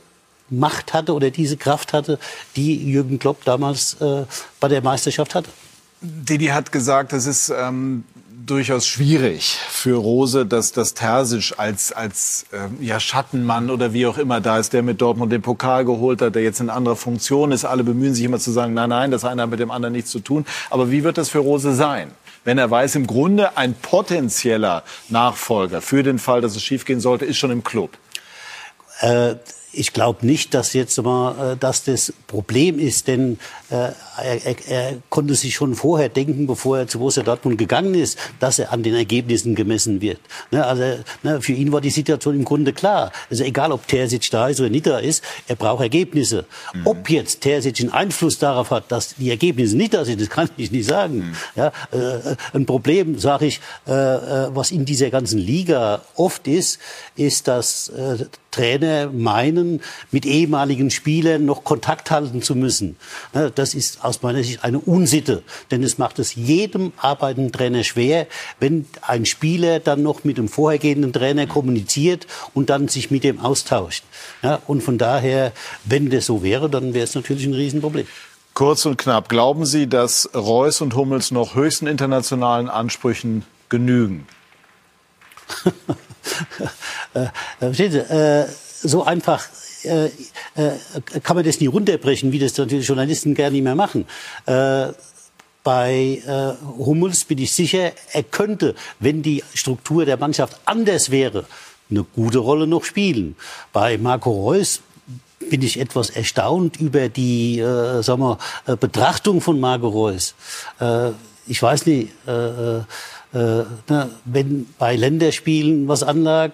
Macht hatte oder diese Kraft hatte, die Jürgen Klopp damals äh, bei der Meisterschaft hatte. Didi hat gesagt, das ist ähm, durchaus schwierig für Rose, dass das Terzic als, als äh, ja, Schattenmann oder wie auch immer da ist, der mit Dortmund den Pokal geholt hat, der jetzt in anderer Funktion ist. Alle bemühen sich immer zu sagen, nein, nein, das eine hat mit dem anderen nichts zu tun. Aber wie wird das für Rose sein? Wenn er weiß, im Grunde ein potenzieller Nachfolger für den Fall, dass es schiefgehen sollte, ist schon im Club. Äh ich glaube nicht, dass jetzt mal, äh, dass das Problem ist, denn äh, er, er, er konnte sich schon vorher denken, bevor er zu Borussia Dortmund gegangen ist, dass er an den Ergebnissen gemessen wird. Ne, also ne, für ihn war die Situation im Grunde klar. Also egal, ob Terzic da ist oder nicht da ist, er braucht Ergebnisse. Mhm. Ob jetzt Terzic einen Einfluss darauf hat, dass die Ergebnisse nicht da sind, das kann ich nicht sagen. Mhm. Ja, äh, ein Problem, sage ich, äh, äh, was in dieser ganzen Liga oft ist, ist, dass äh, Trainer meinen, mit ehemaligen Spielern noch Kontakt halten zu müssen. Das ist aus meiner Sicht eine Unsitte, denn es macht es jedem arbeitenden Trainer schwer, wenn ein Spieler dann noch mit dem vorhergehenden Trainer kommuniziert und dann sich mit dem austauscht. Und von daher, wenn das so wäre, dann wäre es natürlich ein Riesenproblem. Kurz und knapp, glauben Sie, dass Reus und Hummels noch höchsten internationalen Ansprüchen genügen? Äh, verstehen Sie, äh, so einfach äh, äh, kann man das nie runterbrechen, wie das natürlich Journalisten gerne nicht mehr machen. Äh, bei äh, Hummels bin ich sicher, er könnte, wenn die Struktur der Mannschaft anders wäre, eine gute Rolle noch spielen. Bei Marco Reus bin ich etwas erstaunt über die äh, sagen wir, äh, Betrachtung von Marco Reus. Äh, ich weiß nicht, äh, äh, na, wenn bei Länderspielen was anlag,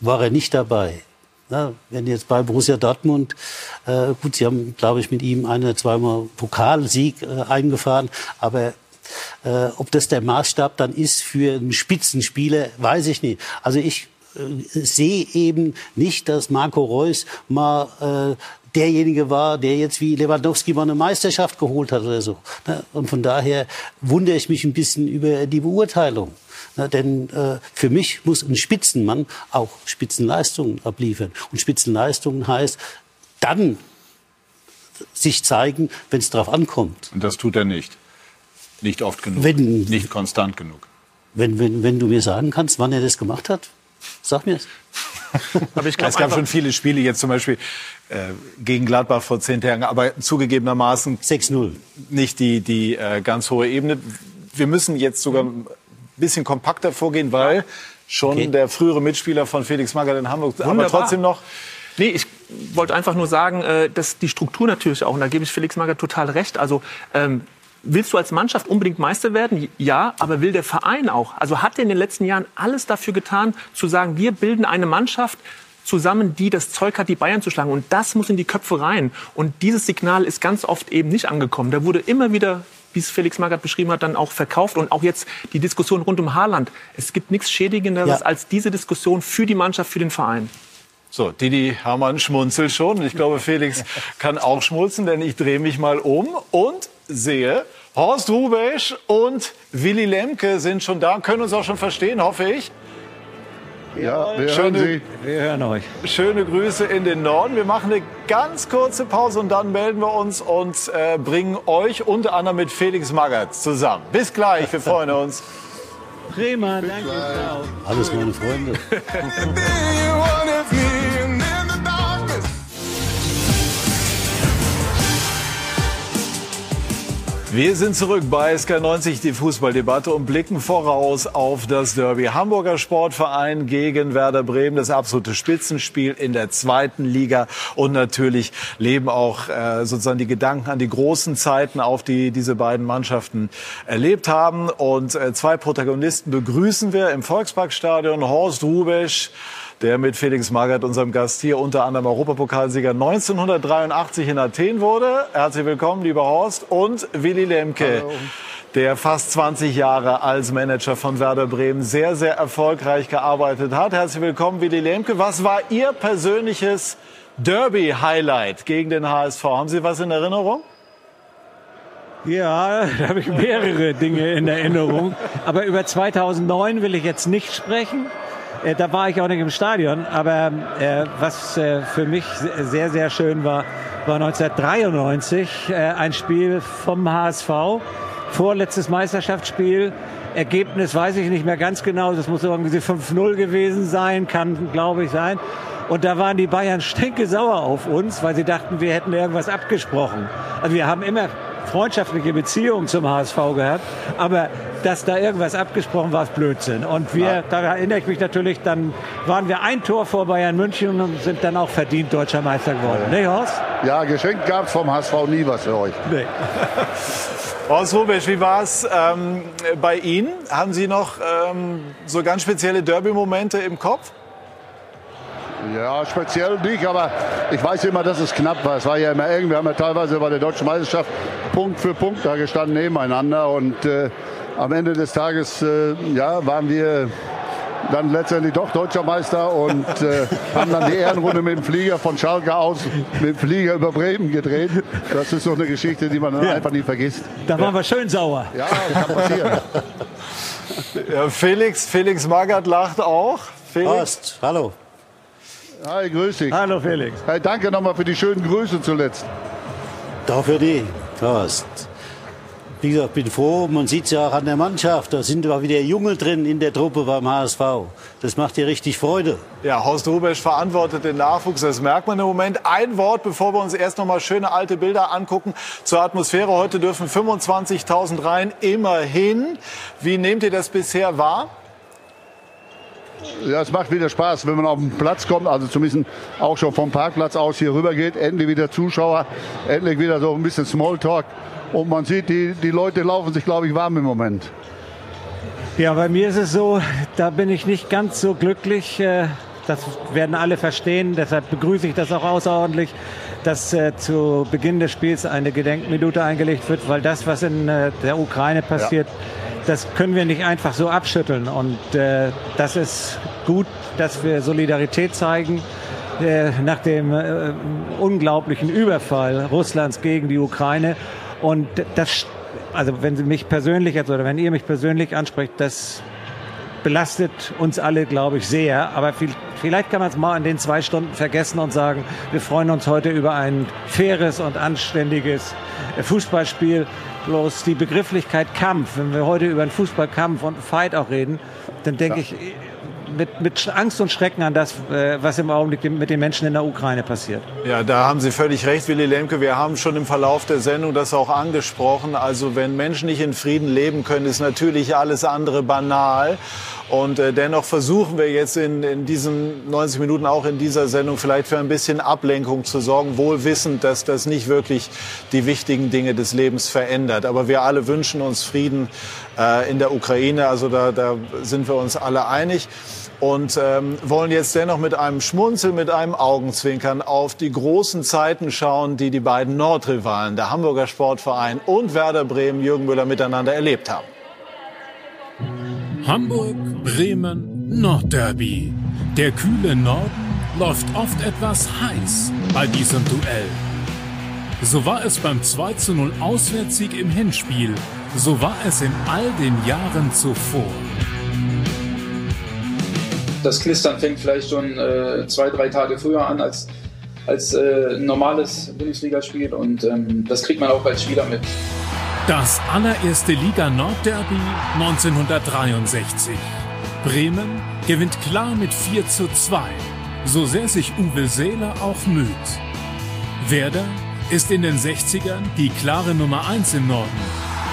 war er nicht dabei. Na, wenn jetzt bei Borussia Dortmund, äh, gut, sie haben, glaube ich, mit ihm eine, zweimal Pokalsieg äh, eingefahren, aber äh, ob das der Maßstab dann ist für einen Spitzenspieler, weiß ich nicht. Also ich äh, sehe eben nicht, dass Marco Reus mal äh, derjenige war, der jetzt wie Lewandowski mal eine Meisterschaft geholt hat oder so. Ne? Und von daher wundere ich mich ein bisschen über die Beurteilung. Na, denn äh, für mich muss ein Spitzenmann auch Spitzenleistungen abliefern. Und Spitzenleistungen heißt dann sich zeigen, wenn es darauf ankommt. Und das tut er nicht. Nicht oft genug. Wenn, nicht konstant genug. Wenn, wenn, wenn du mir sagen kannst, wann er das gemacht hat, Sag mir's. Aber ich glaube, es gab schon viele Spiele, jetzt zum Beispiel äh, gegen Gladbach vor zehn Tagen, aber zugegebenermaßen 6-0. Nicht die, die äh, ganz hohe Ebene. Wir müssen jetzt sogar ein bisschen kompakter vorgehen, weil schon Okay. der frühere Mitspieler von Felix Magath in Hamburg, aber Wunderbar. trotzdem noch Nee, ich wollte einfach nur sagen, äh, dass die Struktur natürlich auch, und da gebe ich Felix Magath total recht, also ähm, willst du als Mannschaft unbedingt Meister werden? Ja, aber will der Verein auch? Also hat er in den letzten Jahren alles dafür getan, zu sagen, wir bilden eine Mannschaft zusammen, die das Zeug hat, die Bayern zu schlagen. Und das muss in die Köpfe rein. Und dieses Signal ist ganz oft eben nicht angekommen. Da wurde immer wieder wie es Felix Magath beschrieben hat, dann auch verkauft. Und auch jetzt die Diskussion rund um Haaland. Es gibt nichts Schädigenderes Ja. als diese Diskussion für die Mannschaft, für den Verein. So, Didi Hamann schmunzelt schon. Und ich glaube, Felix kann auch schmunzeln, denn ich drehe mich mal um und sehe, Horst Rubesch und Willy Lemke sind schon da, können uns auch schon verstehen, hoffe ich. Ja, wir hören schöne, Sie. Wir hören euch. schöne Grüße in den Norden. Wir machen eine ganz kurze Pause und dann melden wir uns und äh, bringen euch unter anderem mit Felix Magath zusammen. Bis gleich, wir freuen uns. Prima, danke. Ciao. Alles meine Freunde. Wir sind zurück bei SK90, die Fußballdebatte und blicken voraus auf das Derby. Hamburger Sportverein gegen Werder Bremen, das absolute Spitzenspiel in der zweiten Liga. Und natürlich leben auch äh, sozusagen die Gedanken an die großen Zeiten auf, die diese beiden Mannschaften erlebt haben. Und äh, zwei Protagonisten begrüßen wir im Volksparkstadion. Horst Rubesch, der mit Felix Magath, unserem Gast hier, unter anderem Europapokalsieger 1983 in Athen wurde. Herzlich willkommen, lieber Horst. Und Willy Lemke, der fast 20 Jahre als Manager von Werder Bremen sehr, sehr erfolgreich gearbeitet hat. Herzlich willkommen, Willy Lemke. Was war Ihr persönliches Derby-Highlight gegen den HSV? Haben Sie was in Erinnerung? Ja, da habe ich mehrere Dinge in Erinnerung. Aber über 2009 will ich jetzt nicht sprechen. Äh, Da war ich auch nicht im Stadion. Aber äh, was äh, für mich se- sehr, sehr schön war, war 1993 äh, ein Spiel vom HSV. Vorletztes Meisterschaftsspiel. Ergebnis weiß ich nicht mehr ganz genau. Das muss irgendwie 5-0 gewesen sein, kann, glaube ich, sein. Und da waren die Bayern stinkesauer auf uns, weil sie dachten, wir hätten irgendwas abgesprochen. Also wir haben immer freundschaftliche Beziehungen zum HSV gehabt, aber dass da irgendwas abgesprochen war, ist Blödsinn. Und wir, da erinnere ich mich natürlich, dann waren wir ein Tor vor Bayern München und sind dann auch verdient deutscher Meister geworden. Ne, Horst? Ja, geschenkt gab es vom HSV nie was für euch. Nee. Horst Rubesch, wie war es ähm, bei Ihnen? Haben Sie noch ähm, so ganz spezielle Derby-Momente im Kopf? Ja, speziell nicht, aber ich weiß immer, dass es knapp war. Es war ja immer eng. Wir haben ja teilweise bei der Deutschen Meisterschaft Punkt für Punkt da gestanden nebeneinander. Und äh, am Ende des Tages äh, ja, waren wir dann letztendlich doch Deutscher Meister und äh, haben dann die Ehrenrunde mit dem Flieger von Schalke aus mit dem Flieger über Bremen gedreht. Das ist so eine Geschichte, die man dann Ja. einfach nie vergisst. Da waren wir schön sauer. Ja, kann passieren. Ja, Felix, Felix Magath lacht auch. Felix? Horst, hallo. Hi, grüß dich. Hallo Felix. Hey, danke nochmal für die schönen Grüße zuletzt. Dafür die, Horst. Wie gesagt, bin froh, man sieht es ja auch an der Mannschaft. Da sind aber wieder Junge drin in der Truppe beim HSV. Das macht dir richtig Freude. Ja, Horst Rubesch verantwortet den Nachwuchs, das merkt man im Moment. Ein Wort, bevor wir uns erst noch mal schöne alte Bilder angucken zur Atmosphäre. Heute dürfen 25.000 rein, immerhin. Wie nehmt ihr das bisher wahr? Ja, es macht wieder Spaß, wenn man auf den Platz kommt, also zumindest auch schon vom Parkplatz aus hier rüber geht. Endlich wieder Zuschauer, endlich wieder so ein bisschen Smalltalk. Und man sieht, die, die Leute laufen sich, glaube ich, warm im Moment. Ja, bei mir ist es so, da bin ich nicht ganz so glücklich. äh, Das werden alle verstehen. Deshalb begrüße ich das auch außerordentlich, dass äh, zu Beginn des Spiels eine Gedenkminute eingelegt wird, weil das, was in äh, der Ukraine passiert, das können wir nicht einfach so abschütteln. Und äh, das ist gut, dass wir Solidarität zeigen. äh, Nach dem äh, unglaublichen Überfall Russlands gegen die Ukraine. Und das, also wenn Sie mich persönlich jetzt oder wenn ihr mich persönlich anspricht, das belastet uns alle, glaube ich, sehr. Aber viel, vielleicht kann man es mal in den zwei Stunden vergessen und sagen, wir freuen uns heute über ein faires und anständiges Fußballspiel. Bloß die Begrifflichkeit Kampf, wenn wir heute über einen Fußballkampf und Fight auch reden, dann denke ich, mit, mit Angst und Schrecken an das, äh, was im Augenblick mit den Menschen in der Ukraine passiert. Ja, da haben Sie völlig recht, Willy Lemke. Wir haben schon im Verlauf der Sendung das auch angesprochen. Also wenn Menschen nicht in Frieden leben können, ist natürlich alles andere banal. Und äh, dennoch versuchen wir jetzt in, in diesen 90 Minuten auch in dieser Sendung vielleicht für ein bisschen Ablenkung zu sorgen, wohl wissend, dass das nicht wirklich die wichtigen Dinge des Lebens verändert. Aber wir alle wünschen uns Frieden äh, in der Ukraine. Also da, da sind wir uns alle einig und ähm, wollen jetzt dennoch mit einem Schmunzel, mit einem Augenzwinkern auf die großen Zeiten schauen, die die beiden Nordrivalen, der Hamburger Sportverein und Werder Bremen, Jürgen Müller, miteinander erlebt haben. Hamburg, Bremen, Nordderby. Der kühle Norden läuft oft etwas heiß bei diesem Duell. So war es beim 2 zu 0 Auswärtssieg im Hinspiel. So war es in all den Jahren zuvor. Das Knistern fängt vielleicht schon äh, zwei, drei Tage früher an als, als äh, ein normales Bundesligaspiel und ähm, das kriegt man auch als Spieler mit. Das allererste Liga Nordderby 1963. Bremen gewinnt klar mit 4 zu 2, so sehr sich Uwe Seeler auch müht. Werder ist in den 60ern die klare Nummer 1 im Norden,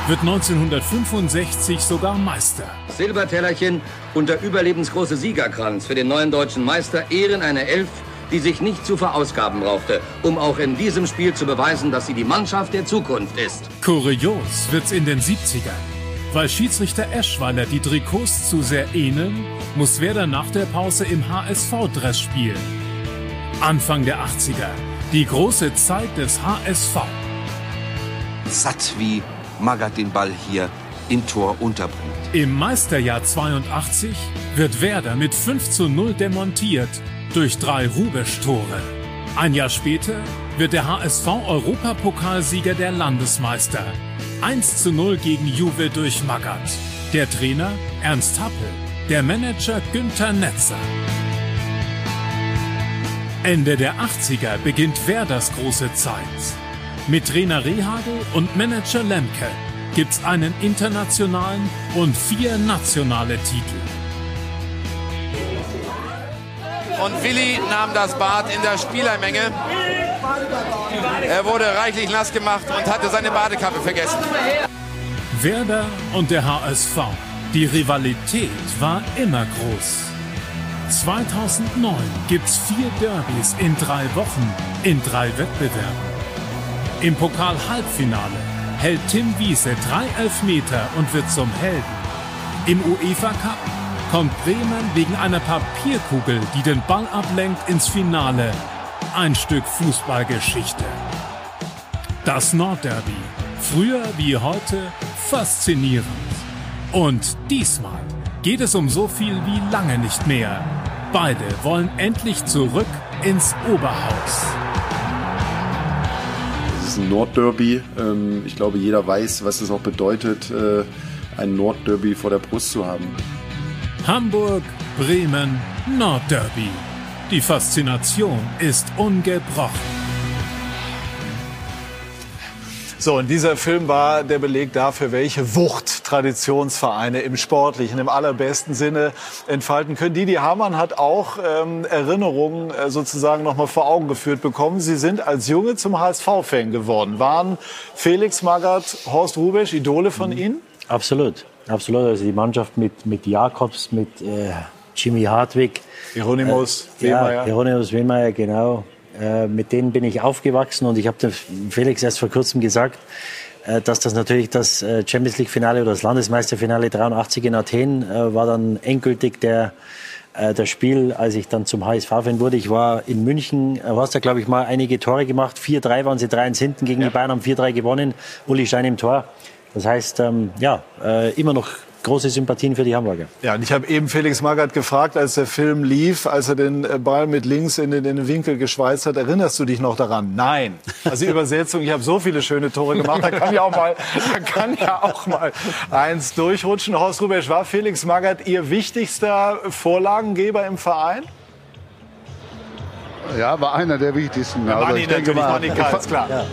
wird 1965 sogar Meister. Silbertellerchen und der überlebensgroße Siegerkranz für den neuen deutschen Meister ehren eine Elf, die sich nicht zu verausgaben brauchte, um auch in diesem Spiel zu beweisen, dass sie die Mannschaft der Zukunft ist. Kurios wird's in den 70ern. Weil Schiedsrichter Eschweiler die Trikots zu sehr ähneln, muss Werder nach der Pause im HSV-Dress spielen. Anfang der 80er, die große Zeit des HSV. Satt wie Magath den Ball hier im Tor unterbringt. Im Meisterjahr 82 wird Werder mit 5 zu 0 demontiert durch drei Rubesch-Tore. Ein Jahr später wird der HSV Europapokalsieger der Landesmeister. 1 zu 0 gegen Juve durch Magath. Der Trainer Ernst Happel, der Manager Günther Netzer. Ende der 80er beginnt Werders große Zeit. Mit Trainer Rehagel und Manager Lemke gibt's einen internationalen und vier nationale Titel. Und Willi nahm das Bad in der Spielermenge. Er wurde reichlich nass gemacht und hatte seine Badekappe vergessen. Werder und der HSV. Die Rivalität war immer groß. 2009 gibt's vier Derbys in drei Wochen in drei Wettbewerben. Im Pokal-Halbfinale hält Tim Wiese drei Elfmeter und wird zum Helden. Im UEFA Cup kommt Bremen wegen einer Papierkugel, die den Ball ablenkt, ins Finale. Ein Stück Fußballgeschichte. Das Nordderby. Früher wie heute faszinierend. Und diesmal geht es um so viel wie lange nicht mehr. Beide wollen endlich zurück ins Oberhaus. Ist ein Nordderby. Ähm, ich glaube, jeder weiß, was es auch bedeutet, äh, ein Nordderby vor der Brust zu haben. Hamburg, Bremen, Nordderby. Die Faszination ist ungebrochen. So, und dieser Film war der Beleg dafür, welche Wucht Traditionsvereine im sportlichen, im allerbesten Sinne entfalten können. Didi Hamann hat auch ähm, Erinnerungen äh, sozusagen noch mal vor Augen geführt bekommen. Sie sind als Junge zum HSV-Fan geworden. Waren Felix Magath, Horst Rubesch Idole von Ihnen? Absolut, absolut. Also die Mannschaft mit, mit Jakobs, mit äh, Jimmy Hartwig. Hieronymus äh, ja, Wehmeier. Hieronymus Wehmeier, genau. Äh, mit denen bin ich aufgewachsen und ich habe Felix erst vor kurzem gesagt, äh, dass das natürlich das äh, Champions League Finale oder das Landesmeisterfinale 83 in Athen war dann endgültig der das Spiel, als ich dann zum HSV-Fan wurde. Ich war in München, du hast da glaube ich mal einige Tore gemacht. 4-3 waren sie 3-1 hinten gegen die Bayern, haben 4-3 gewonnen. Uli Stein im Tor. Das heißt, ähm, ja, äh, immer noch große Sympathien für die Hamburger. Ja, und ich habe eben Felix Magath gefragt, als der Film lief, als er den äh, Ball mit links in den, in den Winkel geschweißt hat, erinnerst du dich noch daran? Nein. Also die Übersetzung, ich habe so viele schöne Tore gemacht, da kann ja auch mal, da kann ja auch mal eins durchrutschen. Horst Rubesch, war Felix Magath Ihr wichtigster Vorlagengeber im Verein? Ja, war einer der wichtigsten. Ja, Also Manni ich denke natürlich, mal, Karls, klar. Ja.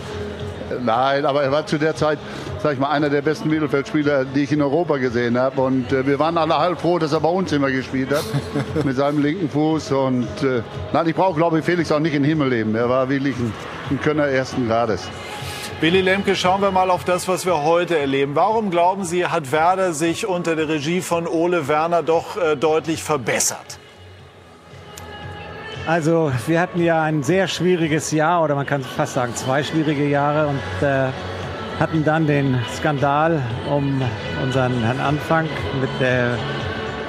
Nein, aber er war zu der Zeit, sag ich mal, einer der besten Mittelfeldspieler, die ich in Europa gesehen habe. Und äh, wir waren alle halb froh, dass er bei uns immer gespielt hat, mit seinem linken Fuß. Und äh, nein, ich brauche, glaube ich, Felix auch nicht in den Himmel leben. Er war wirklich ein, ein Könner ersten Grades. Willi Lemke, schauen wir mal auf das, was wir heute erleben. Warum glauben Sie, hat Werder sich unter der Regie von Ole Werner doch äh, deutlich verbessert? Also wir hatten ja ein sehr schwieriges Jahr oder man kann fast sagen zwei schwierige Jahre und äh, hatten dann den Skandal um unseren Herrn Anfang mit der,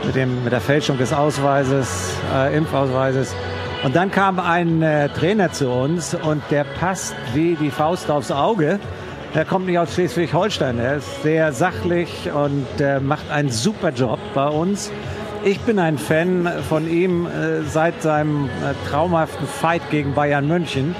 mit dem, mit der Fälschung des Ausweises, äh, Impfausweises. Und dann kam ein äh, Trainer zu uns und der passt wie die Faust aufs Auge. Er kommt nicht aus Schleswig-Holstein. Er ist sehr sachlich und äh, macht einen super Job bei uns. Ich bin ein Fan von ihm äh, seit seinem äh, traumhaften Fight gegen Bayern München.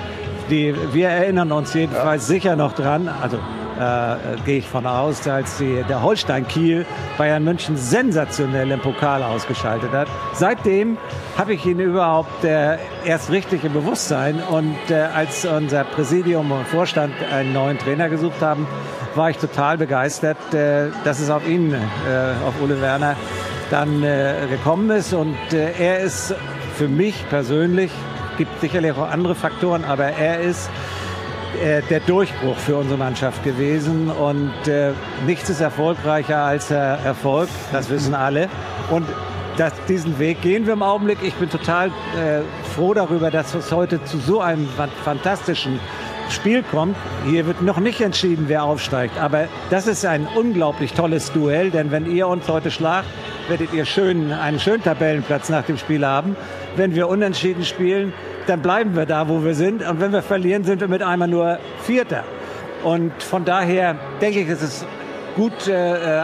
Die, wir erinnern uns jedenfalls sicher noch dran, also äh, gehe ich von aus, als die, der Holstein Kiel Bayern München sensationell im Pokal ausgeschaltet hat. Seitdem habe ich ihn überhaupt äh, erst richtig im Bewusstsein und äh, als unser Präsidium und Vorstand einen neuen Trainer gesucht haben, war ich total begeistert, äh, dass es auf ihn, äh, auf Ole Werner, dann äh, gekommen ist. Und äh, er ist für mich persönlich, gibt sicherlich auch andere Faktoren, aber er ist äh, der Durchbruch für unsere Mannschaft gewesen. Und äh, nichts ist erfolgreicher als der Erfolg, das wissen alle. Und das, diesen Weg gehen wir im Augenblick. Ich bin total äh, froh darüber, dass es heute zu so einem fantastischen Spiel kommt. Hier wird noch nicht entschieden, wer aufsteigt. Aber das ist ein unglaublich tolles Duell, denn wenn ihr uns heute schlagt, werdet ihr schön, einen schönen Tabellenplatz nach dem Spiel haben. Wenn wir unentschieden spielen, dann bleiben wir da, wo wir sind. Und wenn wir verlieren, sind wir mit einmal nur Vierter. Und von daher denke ich, es ist gut äh,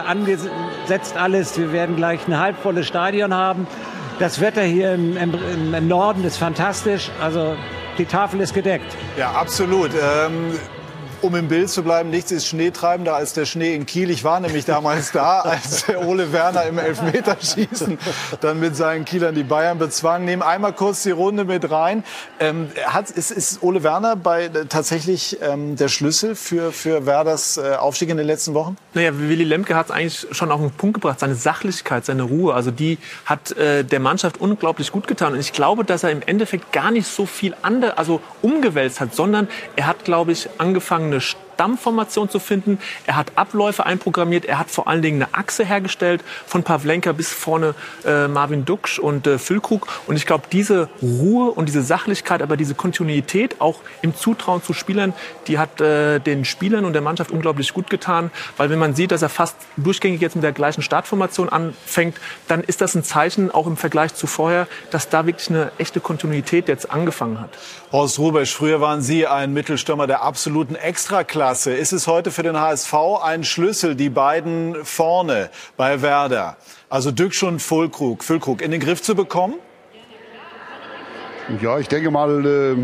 angesetzt alles. Wir werden gleich ein halbvolles Stadion haben. Das Wetter hier im, im, im Norden ist fantastisch. Also die Tafel ist gedeckt. Ja, absolut. Ähm um im Bild zu bleiben, nichts ist schneetreibender als der Schnee in Kiel. Ich war nämlich damals da, als Ole Werner im Elfmeterschießen dann mit seinen Kielern die Bayern bezwang. Nehmen einmal kurz die Runde mit rein. Ähm, hat, ist, ist Ole Werner bei, äh, tatsächlich ähm, der Schlüssel für, für Werders äh, Aufstieg in den letzten Wochen? Naja, Willy Lemke hat es eigentlich schon auf den Punkt gebracht. Seine Sachlichkeit, seine Ruhe, also die hat äh, der Mannschaft unglaublich gut getan. Und ich glaube, dass er im Endeffekt gar nicht so viel andere, also umgewälzt hat, sondern er hat, glaube ich, angefangen, eine Stammformation zu finden. Er hat Abläufe einprogrammiert. Er hat vor allen Dingen eine Achse hergestellt von Pavlenka bis vorne äh, Marvin Duksch und äh, Füllkrug. Und ich glaube, diese Ruhe und diese Sachlichkeit, aber diese Kontinuität auch im Zutrauen zu Spielern, die hat äh, den Spielern und der Mannschaft unglaublich gut getan. Weil wenn man sieht, dass er fast durchgängig jetzt mit der gleichen Startformation anfängt, dann ist das ein Zeichen, auch im Vergleich zu vorher, dass da wirklich eine echte Kontinuität jetzt angefangen hat. Horst Rubesch, früher waren Sie ein Mittelstürmer der absoluten Extraklasse. Ist es heute für den HSV ein Schlüssel, die beiden vorne bei Werder, also Dücksch und Füllkrug, Füllkrug in den Griff zu bekommen? Ja, ich denke mal, äh,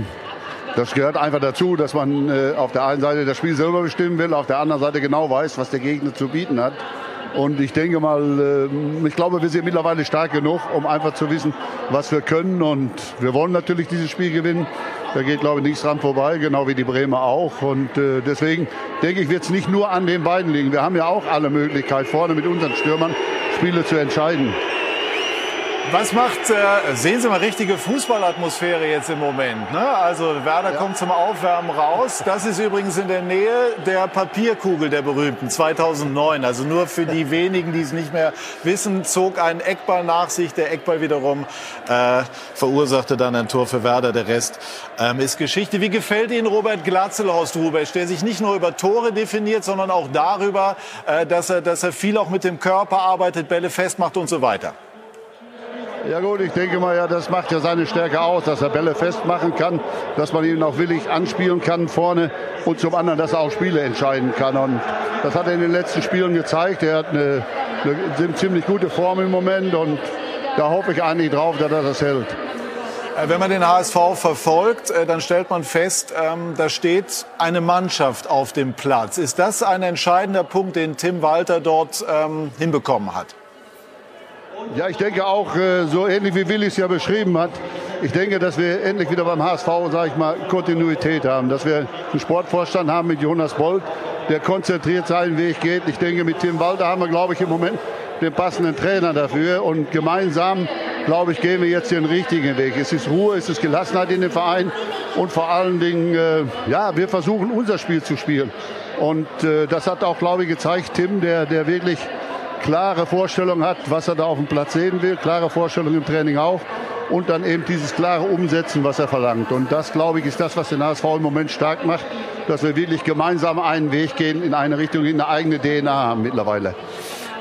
das gehört einfach dazu, dass man äh, auf der einen Seite das Spiel selber bestimmen will, auf der anderen Seite genau weiß, was der Gegner zu bieten hat. Und ich denke mal, äh, ich glaube, wir sind mittlerweile stark genug, um einfach zu wissen, was wir können. Und wir wollen natürlich dieses Spiel gewinnen. Da geht, glaube ich, nichts dran vorbei, genau wie die Bremer auch. Und äh, deswegen denke ich, wird es nicht nur an den beiden liegen. Wir haben ja auch alle Möglichkeit, vorne mit unseren Stürmern Spiele zu entscheiden. Was macht, äh, sehen Sie mal, richtige Fußballatmosphäre jetzt im Moment. Ne? Also Werder ja. kommt zum Aufwärmen raus. Das ist übrigens in der Nähe der Papierkugel der berühmten 2009. Also nur für die wenigen, die es nicht mehr wissen, zog ein Eckball nach sich. Der Eckball wiederum äh, verursachte dann ein Tor für Werder. Der Rest ähm, ist Geschichte. Wie gefällt Ihnen Robert Glatzelhorst, Rubesch, der sich nicht nur über Tore definiert, sondern auch darüber, äh, dass, er, dass er viel auch mit dem Körper arbeitet, Bälle festmacht und so weiter? Ja gut, ich denke mal, ja, das macht ja seine Stärke aus, dass er Bälle festmachen kann, dass man ihn auch willig anspielen kann vorne und zum anderen, dass er auch Spiele entscheiden kann. Und das hat er in den letzten Spielen gezeigt. Er hat eine, eine ziemlich gute Form im Moment und da hoffe ich eigentlich drauf, dass er das hält. Äh, wenn man den HSV verfolgt, äh, dann stellt man fest, ähm, da steht eine Mannschaft auf dem Platz. Ist das ein entscheidender Punkt, den Tim Walter dort ähm, hinbekommen hat? Ja, ich denke auch, äh, so ähnlich wie Willi es ja beschrieben hat, ich denke, dass wir endlich wieder beim HSV, sage ich mal, Kontinuität haben. Dass wir einen Sportvorstand haben mit Jonas Bolt, der konzentriert seinen Weg geht. Ich denke, mit Tim Walter haben wir, glaube ich, im Moment den passenden Trainer dafür. Und gemeinsam, glaube ich, gehen wir jetzt den richtigen Weg. Es ist Ruhe, es ist Gelassenheit in dem Verein. Und vor allen Dingen, äh, ja, wir versuchen unser Spiel zu spielen. Und äh, das hat auch, glaube ich, gezeigt, Tim, der, der wirklich klare Vorstellung hat, was er da auf dem Platz sehen will, klare Vorstellung im Training auch und dann eben dieses klare Umsetzen, was er verlangt. Und das, glaube ich, ist das, was den HSV im Moment stark macht, dass wir wirklich gemeinsam einen Weg gehen in eine Richtung, in eine eigene DNA haben mittlerweile.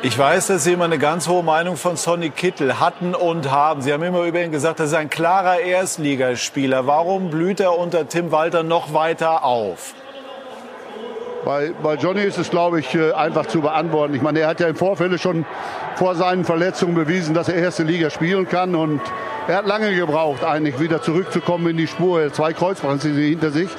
Ich weiß, dass Sie immer eine ganz hohe Meinung von Sonny Kittel hatten und haben. Sie haben immer über ihn gesagt, das ist ein klarer Erstligaspieler. Warum blüht er unter Tim Walter noch weiter auf? Bei, bei Johnny ist es, glaube ich, äh, einfach zu beantworten. Ich meine, er hat ja im Vorfeld schon vor seinen Verletzungen bewiesen, dass er erste Liga spielen kann. Und er hat lange gebraucht, eigentlich wieder zurückzukommen in die Spur. Er hat zwei Kreuzbandrisse hinter sich.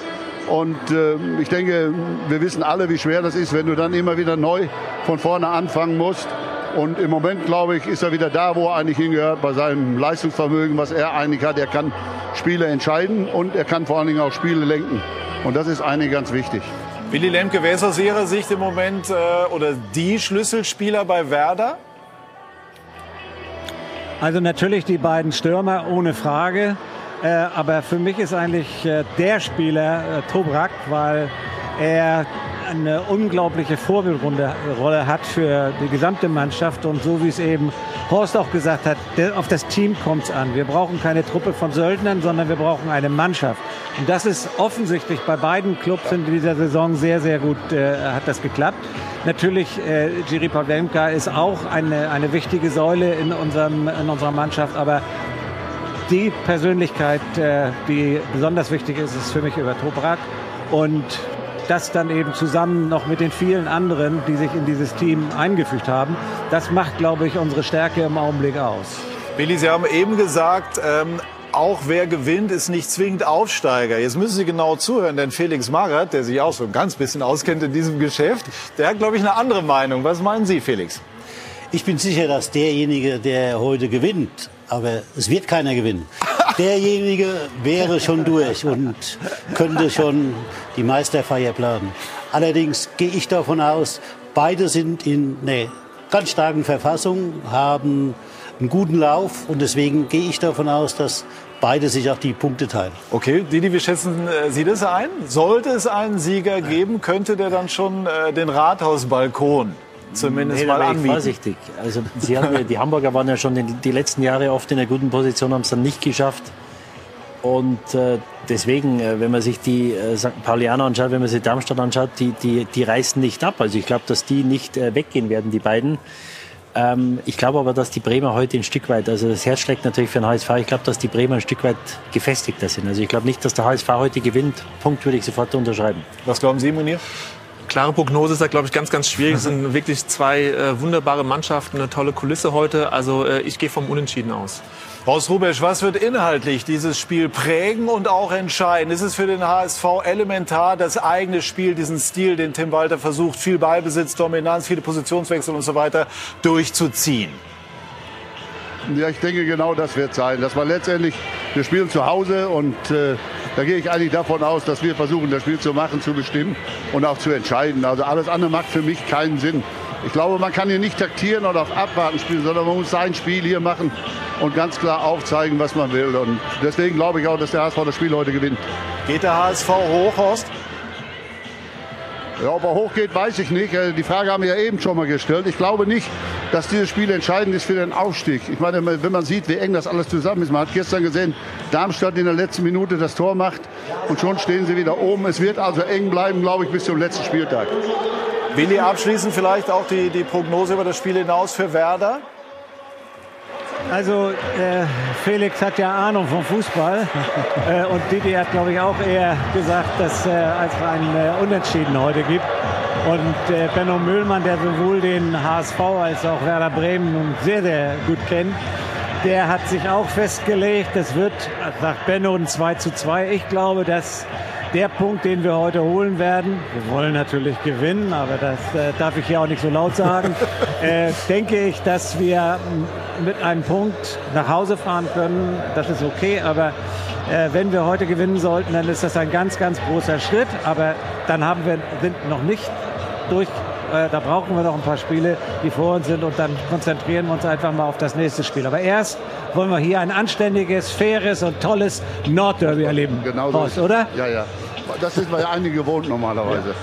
Und äh, ich denke, wir wissen alle, wie schwer das ist, wenn du dann immer wieder neu von vorne anfangen musst. Und im Moment, glaube ich, ist er wieder da, wo er eigentlich hingehört, bei seinem Leistungsvermögen, was er eigentlich hat. Er kann Spiele entscheiden und er kann vor allen Dingen auch Spiele lenken. Und das ist eigentlich ganz wichtig. Willi Lemke, wer ist aus Ihrer Sicht im Moment äh, oder die Schlüsselspieler bei Werder? Also natürlich die beiden Stürmer, ohne Frage. Äh, aber für mich ist eigentlich äh, der Spieler äh, Tobrak, weil er eine unglaubliche Vorbildrolle hat für die gesamte Mannschaft. Und so wie es eben Horst auch gesagt hat, auf das Team kommt es an. Wir brauchen keine Truppe von Söldnern, sondern wir brauchen eine Mannschaft. Und das ist offensichtlich bei beiden Clubs in dieser Saison sehr, sehr gut, äh, hat das geklappt. Natürlich, äh, Jiri Pawlenka ist auch eine, eine wichtige Säule in, unserem, in unserer Mannschaft, aber die Persönlichkeit, äh, die besonders wichtig ist, ist für mich über Tobrak. Und das dann eben zusammen noch mit den vielen anderen, die sich in dieses Team eingefügt haben, das macht, glaube ich, unsere Stärke im Augenblick aus. Billy, Sie haben eben gesagt, ähm, auch wer gewinnt, ist nicht zwingend Aufsteiger. Jetzt müssen Sie genau zuhören, denn Felix Magath, der sich auch so ein ganz bisschen auskennt in diesem Geschäft, der hat, glaube ich, eine andere Meinung. Was meinen Sie, Felix? Ich bin sicher, dass derjenige, der heute gewinnt, aber es wird keiner gewinnen. Derjenige wäre schon durch und könnte schon die Meisterfeier planen. Allerdings gehe ich davon aus, beide sind in einer ganz starken Verfassung, haben einen guten Lauf und deswegen gehe ich davon aus, dass beide sich auch die Punkte teilen. Okay, Didi, wie schätzen äh, Sie das ein? Sollte es einen Sieger geben, könnte der dann schon äh, den Rathausbalkon zumindest nee, mal anbieten? ich vorsichtig. Also Sie ja, die Hamburger waren ja schon die, die letzten Jahre oft in einer guten Position, haben es dann nicht geschafft. Und äh, deswegen, äh, wenn man sich die äh, St. Paulianer anschaut, wenn man sich Darmstadt anschaut, die, die, die reißen nicht ab. Also ich glaube, dass die nicht äh, weggehen werden, die beiden. Ähm, ich glaube aber, dass die Bremer heute ein Stück weit, also das Herz schlägt natürlich für den HSV, ich glaube, dass die Bremer ein Stück weit gefestigter sind. Also ich glaube nicht, dass der HSV heute gewinnt. Punkt würde ich sofort unterschreiben. Was glauben Sie, Munir? Klare Prognose ist da, glaube ich, ganz, ganz schwierig. Es sind wirklich zwei äh, wunderbare Mannschaften, eine tolle Kulisse heute. Also äh, ich gehe vom Unentschieden aus. Horst Rubesch, was wird inhaltlich dieses Spiel prägen und auch entscheiden? Ist es für den HSV elementar, das eigene Spiel, diesen Stil, den Tim Walter versucht, viel Ballbesitz, Dominanz, viele Positionswechsel und so weiter, durchzuziehen? Ja, ich denke, genau das wird sein. Dass man letztendlich, wir spielen zu Hause und äh, da gehe ich eigentlich davon aus, dass wir versuchen, das Spiel zu machen, zu bestimmen und auch zu entscheiden. Also alles andere macht für mich keinen Sinn. Ich glaube, man kann hier nicht taktieren oder auf Abwarten spielen, sondern man muss sein Spiel hier machen und ganz klar aufzeigen, was man will. Und deswegen glaube ich auch, dass der HSV das Spiel heute gewinnt. Geht der HSV hoch, Horst? Ja, ob er hochgeht, weiß ich nicht. Äh, die Frage haben wir ja eben schon mal gestellt. Ich glaube nicht, dass dieses Spiel entscheidend ist für den Aufstieg. Ich meine, wenn man sieht, wie eng das alles zusammen ist. Man hat gestern gesehen, Darmstadt in der letzten Minute das Tor macht und schon stehen sie wieder oben. Es wird also eng bleiben, glaube ich, bis zum letzten Spieltag. Willi, abschließend vielleicht auch die, die Prognose über das Spiel hinaus für Werder? Also äh, Felix hat ja Ahnung vom Fußball äh, und Didi hat, glaube ich, auch eher gesagt, dass äh, es ein äh, Unentschieden heute gibt. Und äh, Benno Müllmann, der sowohl den HSV als auch Werder Bremen nun sehr, sehr gut kennt, der hat sich auch festgelegt, es wird, sagt Benno, ein 2 zu 2. Ich glaube, dass der Punkt, den wir heute holen werden, wir wollen natürlich gewinnen, aber das äh, darf ich hier auch nicht so laut sagen, äh, denke ich, dass wir mit einem Punkt nach Hause fahren können. Das ist okay, aber äh, wenn wir heute gewinnen sollten, dann ist das ein ganz, ganz großer Schritt. Aber dann haben wir, sind noch nicht durch äh, da brauchen wir noch ein paar Spiele, die vor uns sind und dann konzentrieren wir uns einfach mal auf das nächste Spiel. Aber erst wollen wir hier ein anständiges, faires und tolles Nordderby erleben. Genau Horst, oder? Ja, ja. Das sind wir ja einige gewohnt normalerweise.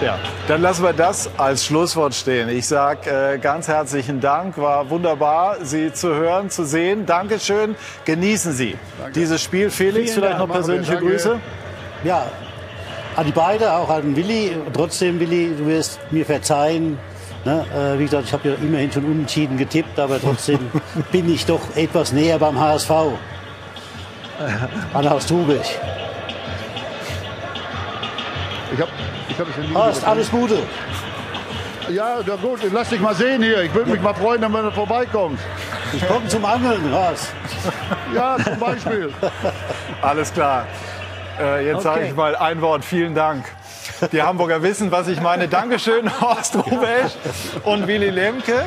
Ja, dann lassen wir das als Schlusswort stehen. Ich sage äh, ganz herzlichen Dank. War wunderbar, Sie zu hören, zu sehen. Dankeschön. Genießen Sie dieses Spiel. Felix, Vielen vielleicht Dank. noch persönliche. Danke. Grüße. Ja, an die beiden, auch an Willi. Trotzdem, Willi, du wirst mir verzeihen. Ne? Äh, wie gesagt, ich habe ja immerhin schon unentschieden getippt, aber trotzdem bin ich doch etwas näher beim HSV. An Horst Rubich. Ich habe ich hab es ja nie Horst, alles Gute. Ja, ja gut, lass dich mal sehen hier. Ich würde mich mal freuen, wenn du vorbeikommst. Ich komme zum Angeln, Horst. Ja, zum Beispiel. Alles klar. Äh, jetzt sage Okay. ich mal ein Wort. Vielen Dank. Die Hamburger wissen, was ich meine. Dankeschön, Horst Rubesch und Willi Lemke.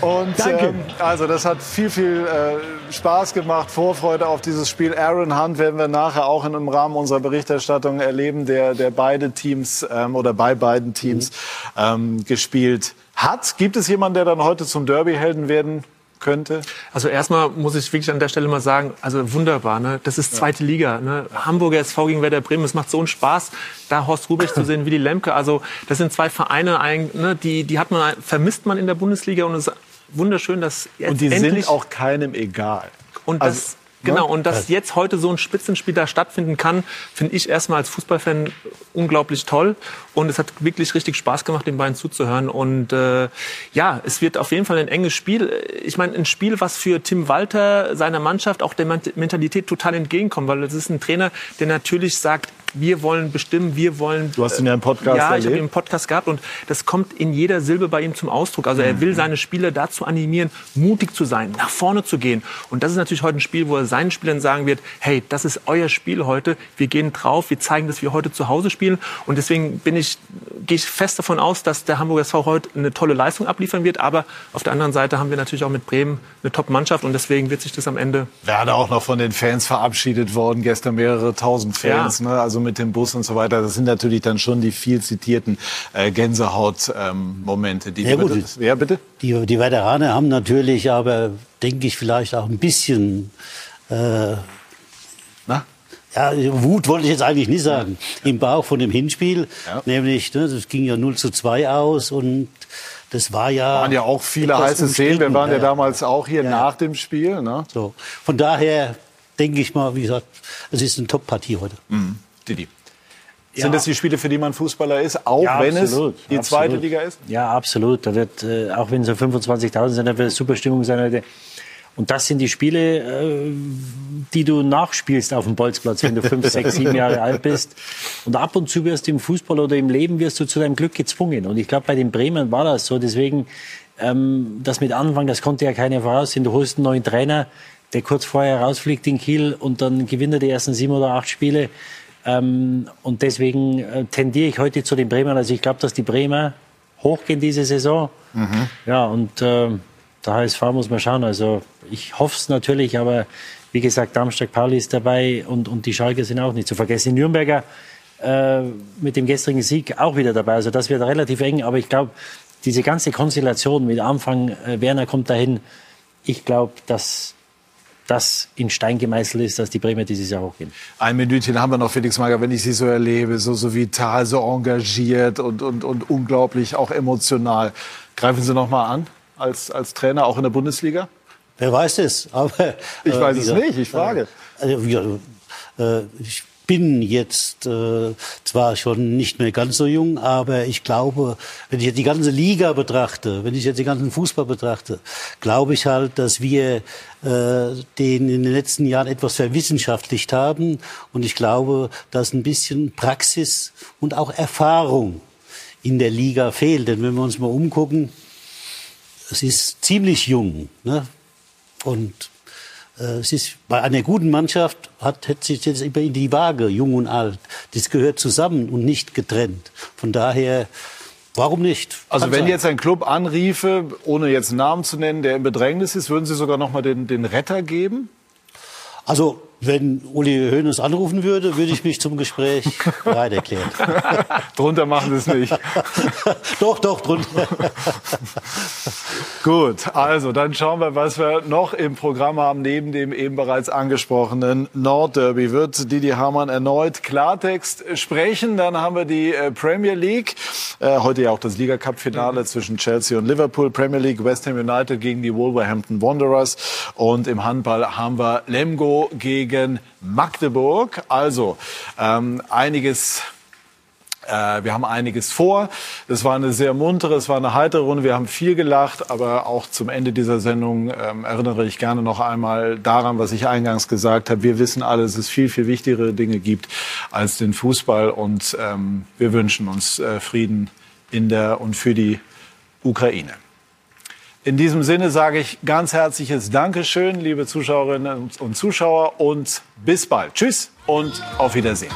Und Danke. ähm, also das hat viel, viel äh, Spaß gemacht, Vorfreude auf dieses Spiel. Aaron Hunt werden wir nachher auch in, im Rahmen unserer Berichterstattung erleben, der, der beide Teams ähm, oder bei beiden Teams ähm, gespielt hat. Gibt es jemanden, der dann heute zum Derby-Helden werden könnte? Also erstmal muss ich wirklich an der Stelle mal sagen, also wunderbar, ne? Das ist zweite Liga, ne? Hamburger SV gegen Werder Bremen, es macht so einen Spaß, da Horst Rubich zu sehen, wie die Lemke. Also das sind zwei Vereine, ein- ne? die, die hat man, vermisst man in der Bundesliga und es ist wunderschön, dass jetzt Und die endlich sind auch keinem egal. und Also, das, genau, ne? und dass jetzt heute so ein Spitzenspiel da stattfinden kann, finde ich erstmal als Fußballfan unglaublich toll. Und es hat wirklich richtig Spaß gemacht, den beiden zuzuhören. Und äh, ja, es wird auf jeden Fall ein enges Spiel. Ich meine, ein Spiel, was für Tim Walter, seiner Mannschaft, auch der Ment- Mentalität total entgegenkommt. Weil es ist ein Trainer, der natürlich sagt, wir wollen bestimmen, wir wollen. Du hast ihn ja im Podcast Ja, ich habe erlebt. ihn im Podcast gehabt und das kommt in jeder Silbe bei ihm zum Ausdruck. Also er Mhm. will seine Spieler dazu animieren, mutig zu sein, nach vorne zu gehen. Und das ist natürlich heute ein Spiel, wo er seinen Spielern sagen wird, hey, das ist euer Spiel heute, wir gehen drauf, wir zeigen, dass wir heute zu Hause spielen. Und deswegen bin ich, gehe ich fest davon aus, dass der Hamburger SV heute eine tolle Leistung abliefern wird. Aber auf der anderen Seite haben wir natürlich auch mit Bremen eine Top-Mannschaft und deswegen wird sich das am Ende Werder auch noch von den Fans verabschiedet worden, gestern mehrere tausend Fans, ne, also mit dem Bus und so weiter. Das sind natürlich dann schon die viel zitierten äh, Gänsehaut-Momente. die Ja, gut. ja, bitte? Die, die Veteraner haben natürlich aber, denke ich, vielleicht auch ein bisschen. Äh, Na? Ja, Wut wollte ich jetzt eigentlich nicht sagen. Im Bauch von dem Hinspiel. Ja. Nämlich, ne, das ging ja 0 zu 2 aus und das war ja. waren ja auch viele heiße Szenen. Wir waren ja, ja. damals auch hier nach dem Spiel. Ne? So. Von daher denke ich mal, wie gesagt, es ist eine Top-Partie heute. Mhm. Didi. Ja. Sind das die Spiele, für die man Fußballer ist, auch Ja, wenn absolut, es die absolut. zweite Liga ist? Ja, absolut. Da wird, äh, auch wenn es so 25.000 sind, da wird super Stimmung sein heute. Und das sind die Spiele, äh, die du nachspielst auf dem Bolzplatz, wenn du fünf, sechs, sieben Jahre alt bist. Und ab und zu wirst du im Fußball oder im Leben wirst du zu deinem Glück gezwungen. Und ich glaube, bei den Bremen war das so. Deswegen, ähm, das mit Anfang, das konnte ja keiner voraussehen. Du holst einen neuen Trainer, der kurz vorher rausfliegt in Kiel und dann gewinnt er die ersten sieben oder acht Spiele. Ähm, und deswegen äh, tendiere ich heute zu den Bremern. Also ich glaube, dass die Bremer hochgehen diese Saison. Ja, und äh, der HSV muss man schauen. Also ich hoffe es natürlich, aber wie gesagt, Darmstadt Pauli ist dabei und, und die Schalke sind auch nicht zu vergessen. Die Nürnberger äh, mit dem gestrigen Sieg auch wieder dabei. Also das wird relativ eng, aber ich glaube, diese ganze Konstellation mit Anfang, äh, Werner kommt dahin, ich glaube, dass das in Stein gemeißelt ist, dass die Bremer dieses Jahr hochgehen. Ein Minütchen haben wir noch, Felix Magath, wenn ich Sie so erlebe, so, so vital, so engagiert und, und, und unglaublich auch emotional. Greifen Sie noch mal an als, als Trainer, auch in der Bundesliga? Wer weiß es? Aber Ich äh, weiß es nicht, ich frage. äh, Also, gesagt, äh, ich bin jetzt äh, zwar schon nicht mehr ganz so jung, aber ich glaube, wenn ich jetzt die ganze Liga betrachte, wenn ich jetzt den ganzen Fußball betrachte, glaube ich halt, dass wir äh, den in den letzten Jahren etwas verwissenschaftlicht haben. Und ich glaube, dass ein bisschen Praxis und auch Erfahrung in der Liga fehlt. Denn wenn wir uns mal umgucken, es ist ziemlich jung. Ne? Und äh, es ist bei einer guten Mannschaft hat, hat sich jetzt immer in die Waage, jung und alt. Das gehört zusammen und nicht getrennt. Von daher, warum nicht? Also Kann wenn sein. jetzt ein Club anriefe, ohne jetzt einen Namen zu nennen, der in Bedrängnis ist, würden Sie sogar noch mal den, den Retter geben? Also wenn Uli Hoeneß anrufen würde, würde ich mich zum Gespräch bereit erklären. drunter machen Sie es nicht. doch, doch, drunter. Gut, also dann schauen wir, was wir noch im Programm haben. Neben dem eben bereits angesprochenen Nordderby wird Didi Hamann erneut Klartext sprechen. Dann haben wir die äh, Premier League. Äh, heute ja auch das Liga Cup Finale zwischen Chelsea und Liverpool. Premier League West Ham United gegen die Wolverhampton Wanderers. Und im Handball haben wir Lemgo gegen Magdeburg. Also ähm, einiges äh, wir haben einiges vor. Das war eine sehr muntere, es war eine heitere Runde. Wir haben viel gelacht, aber auch zum Ende dieser Sendung ähm, erinnere ich gerne noch einmal daran, was ich eingangs gesagt habe. Wir wissen alle, dass es viel, viel wichtigere Dinge gibt als den Fußball und ähm, wir wünschen uns äh, Frieden in der und für die Ukraine. In diesem Sinne sage ich ganz herzliches Dankeschön, liebe Zuschauerinnen und Zuschauer und bis bald. Tschüss und auf Wiedersehen.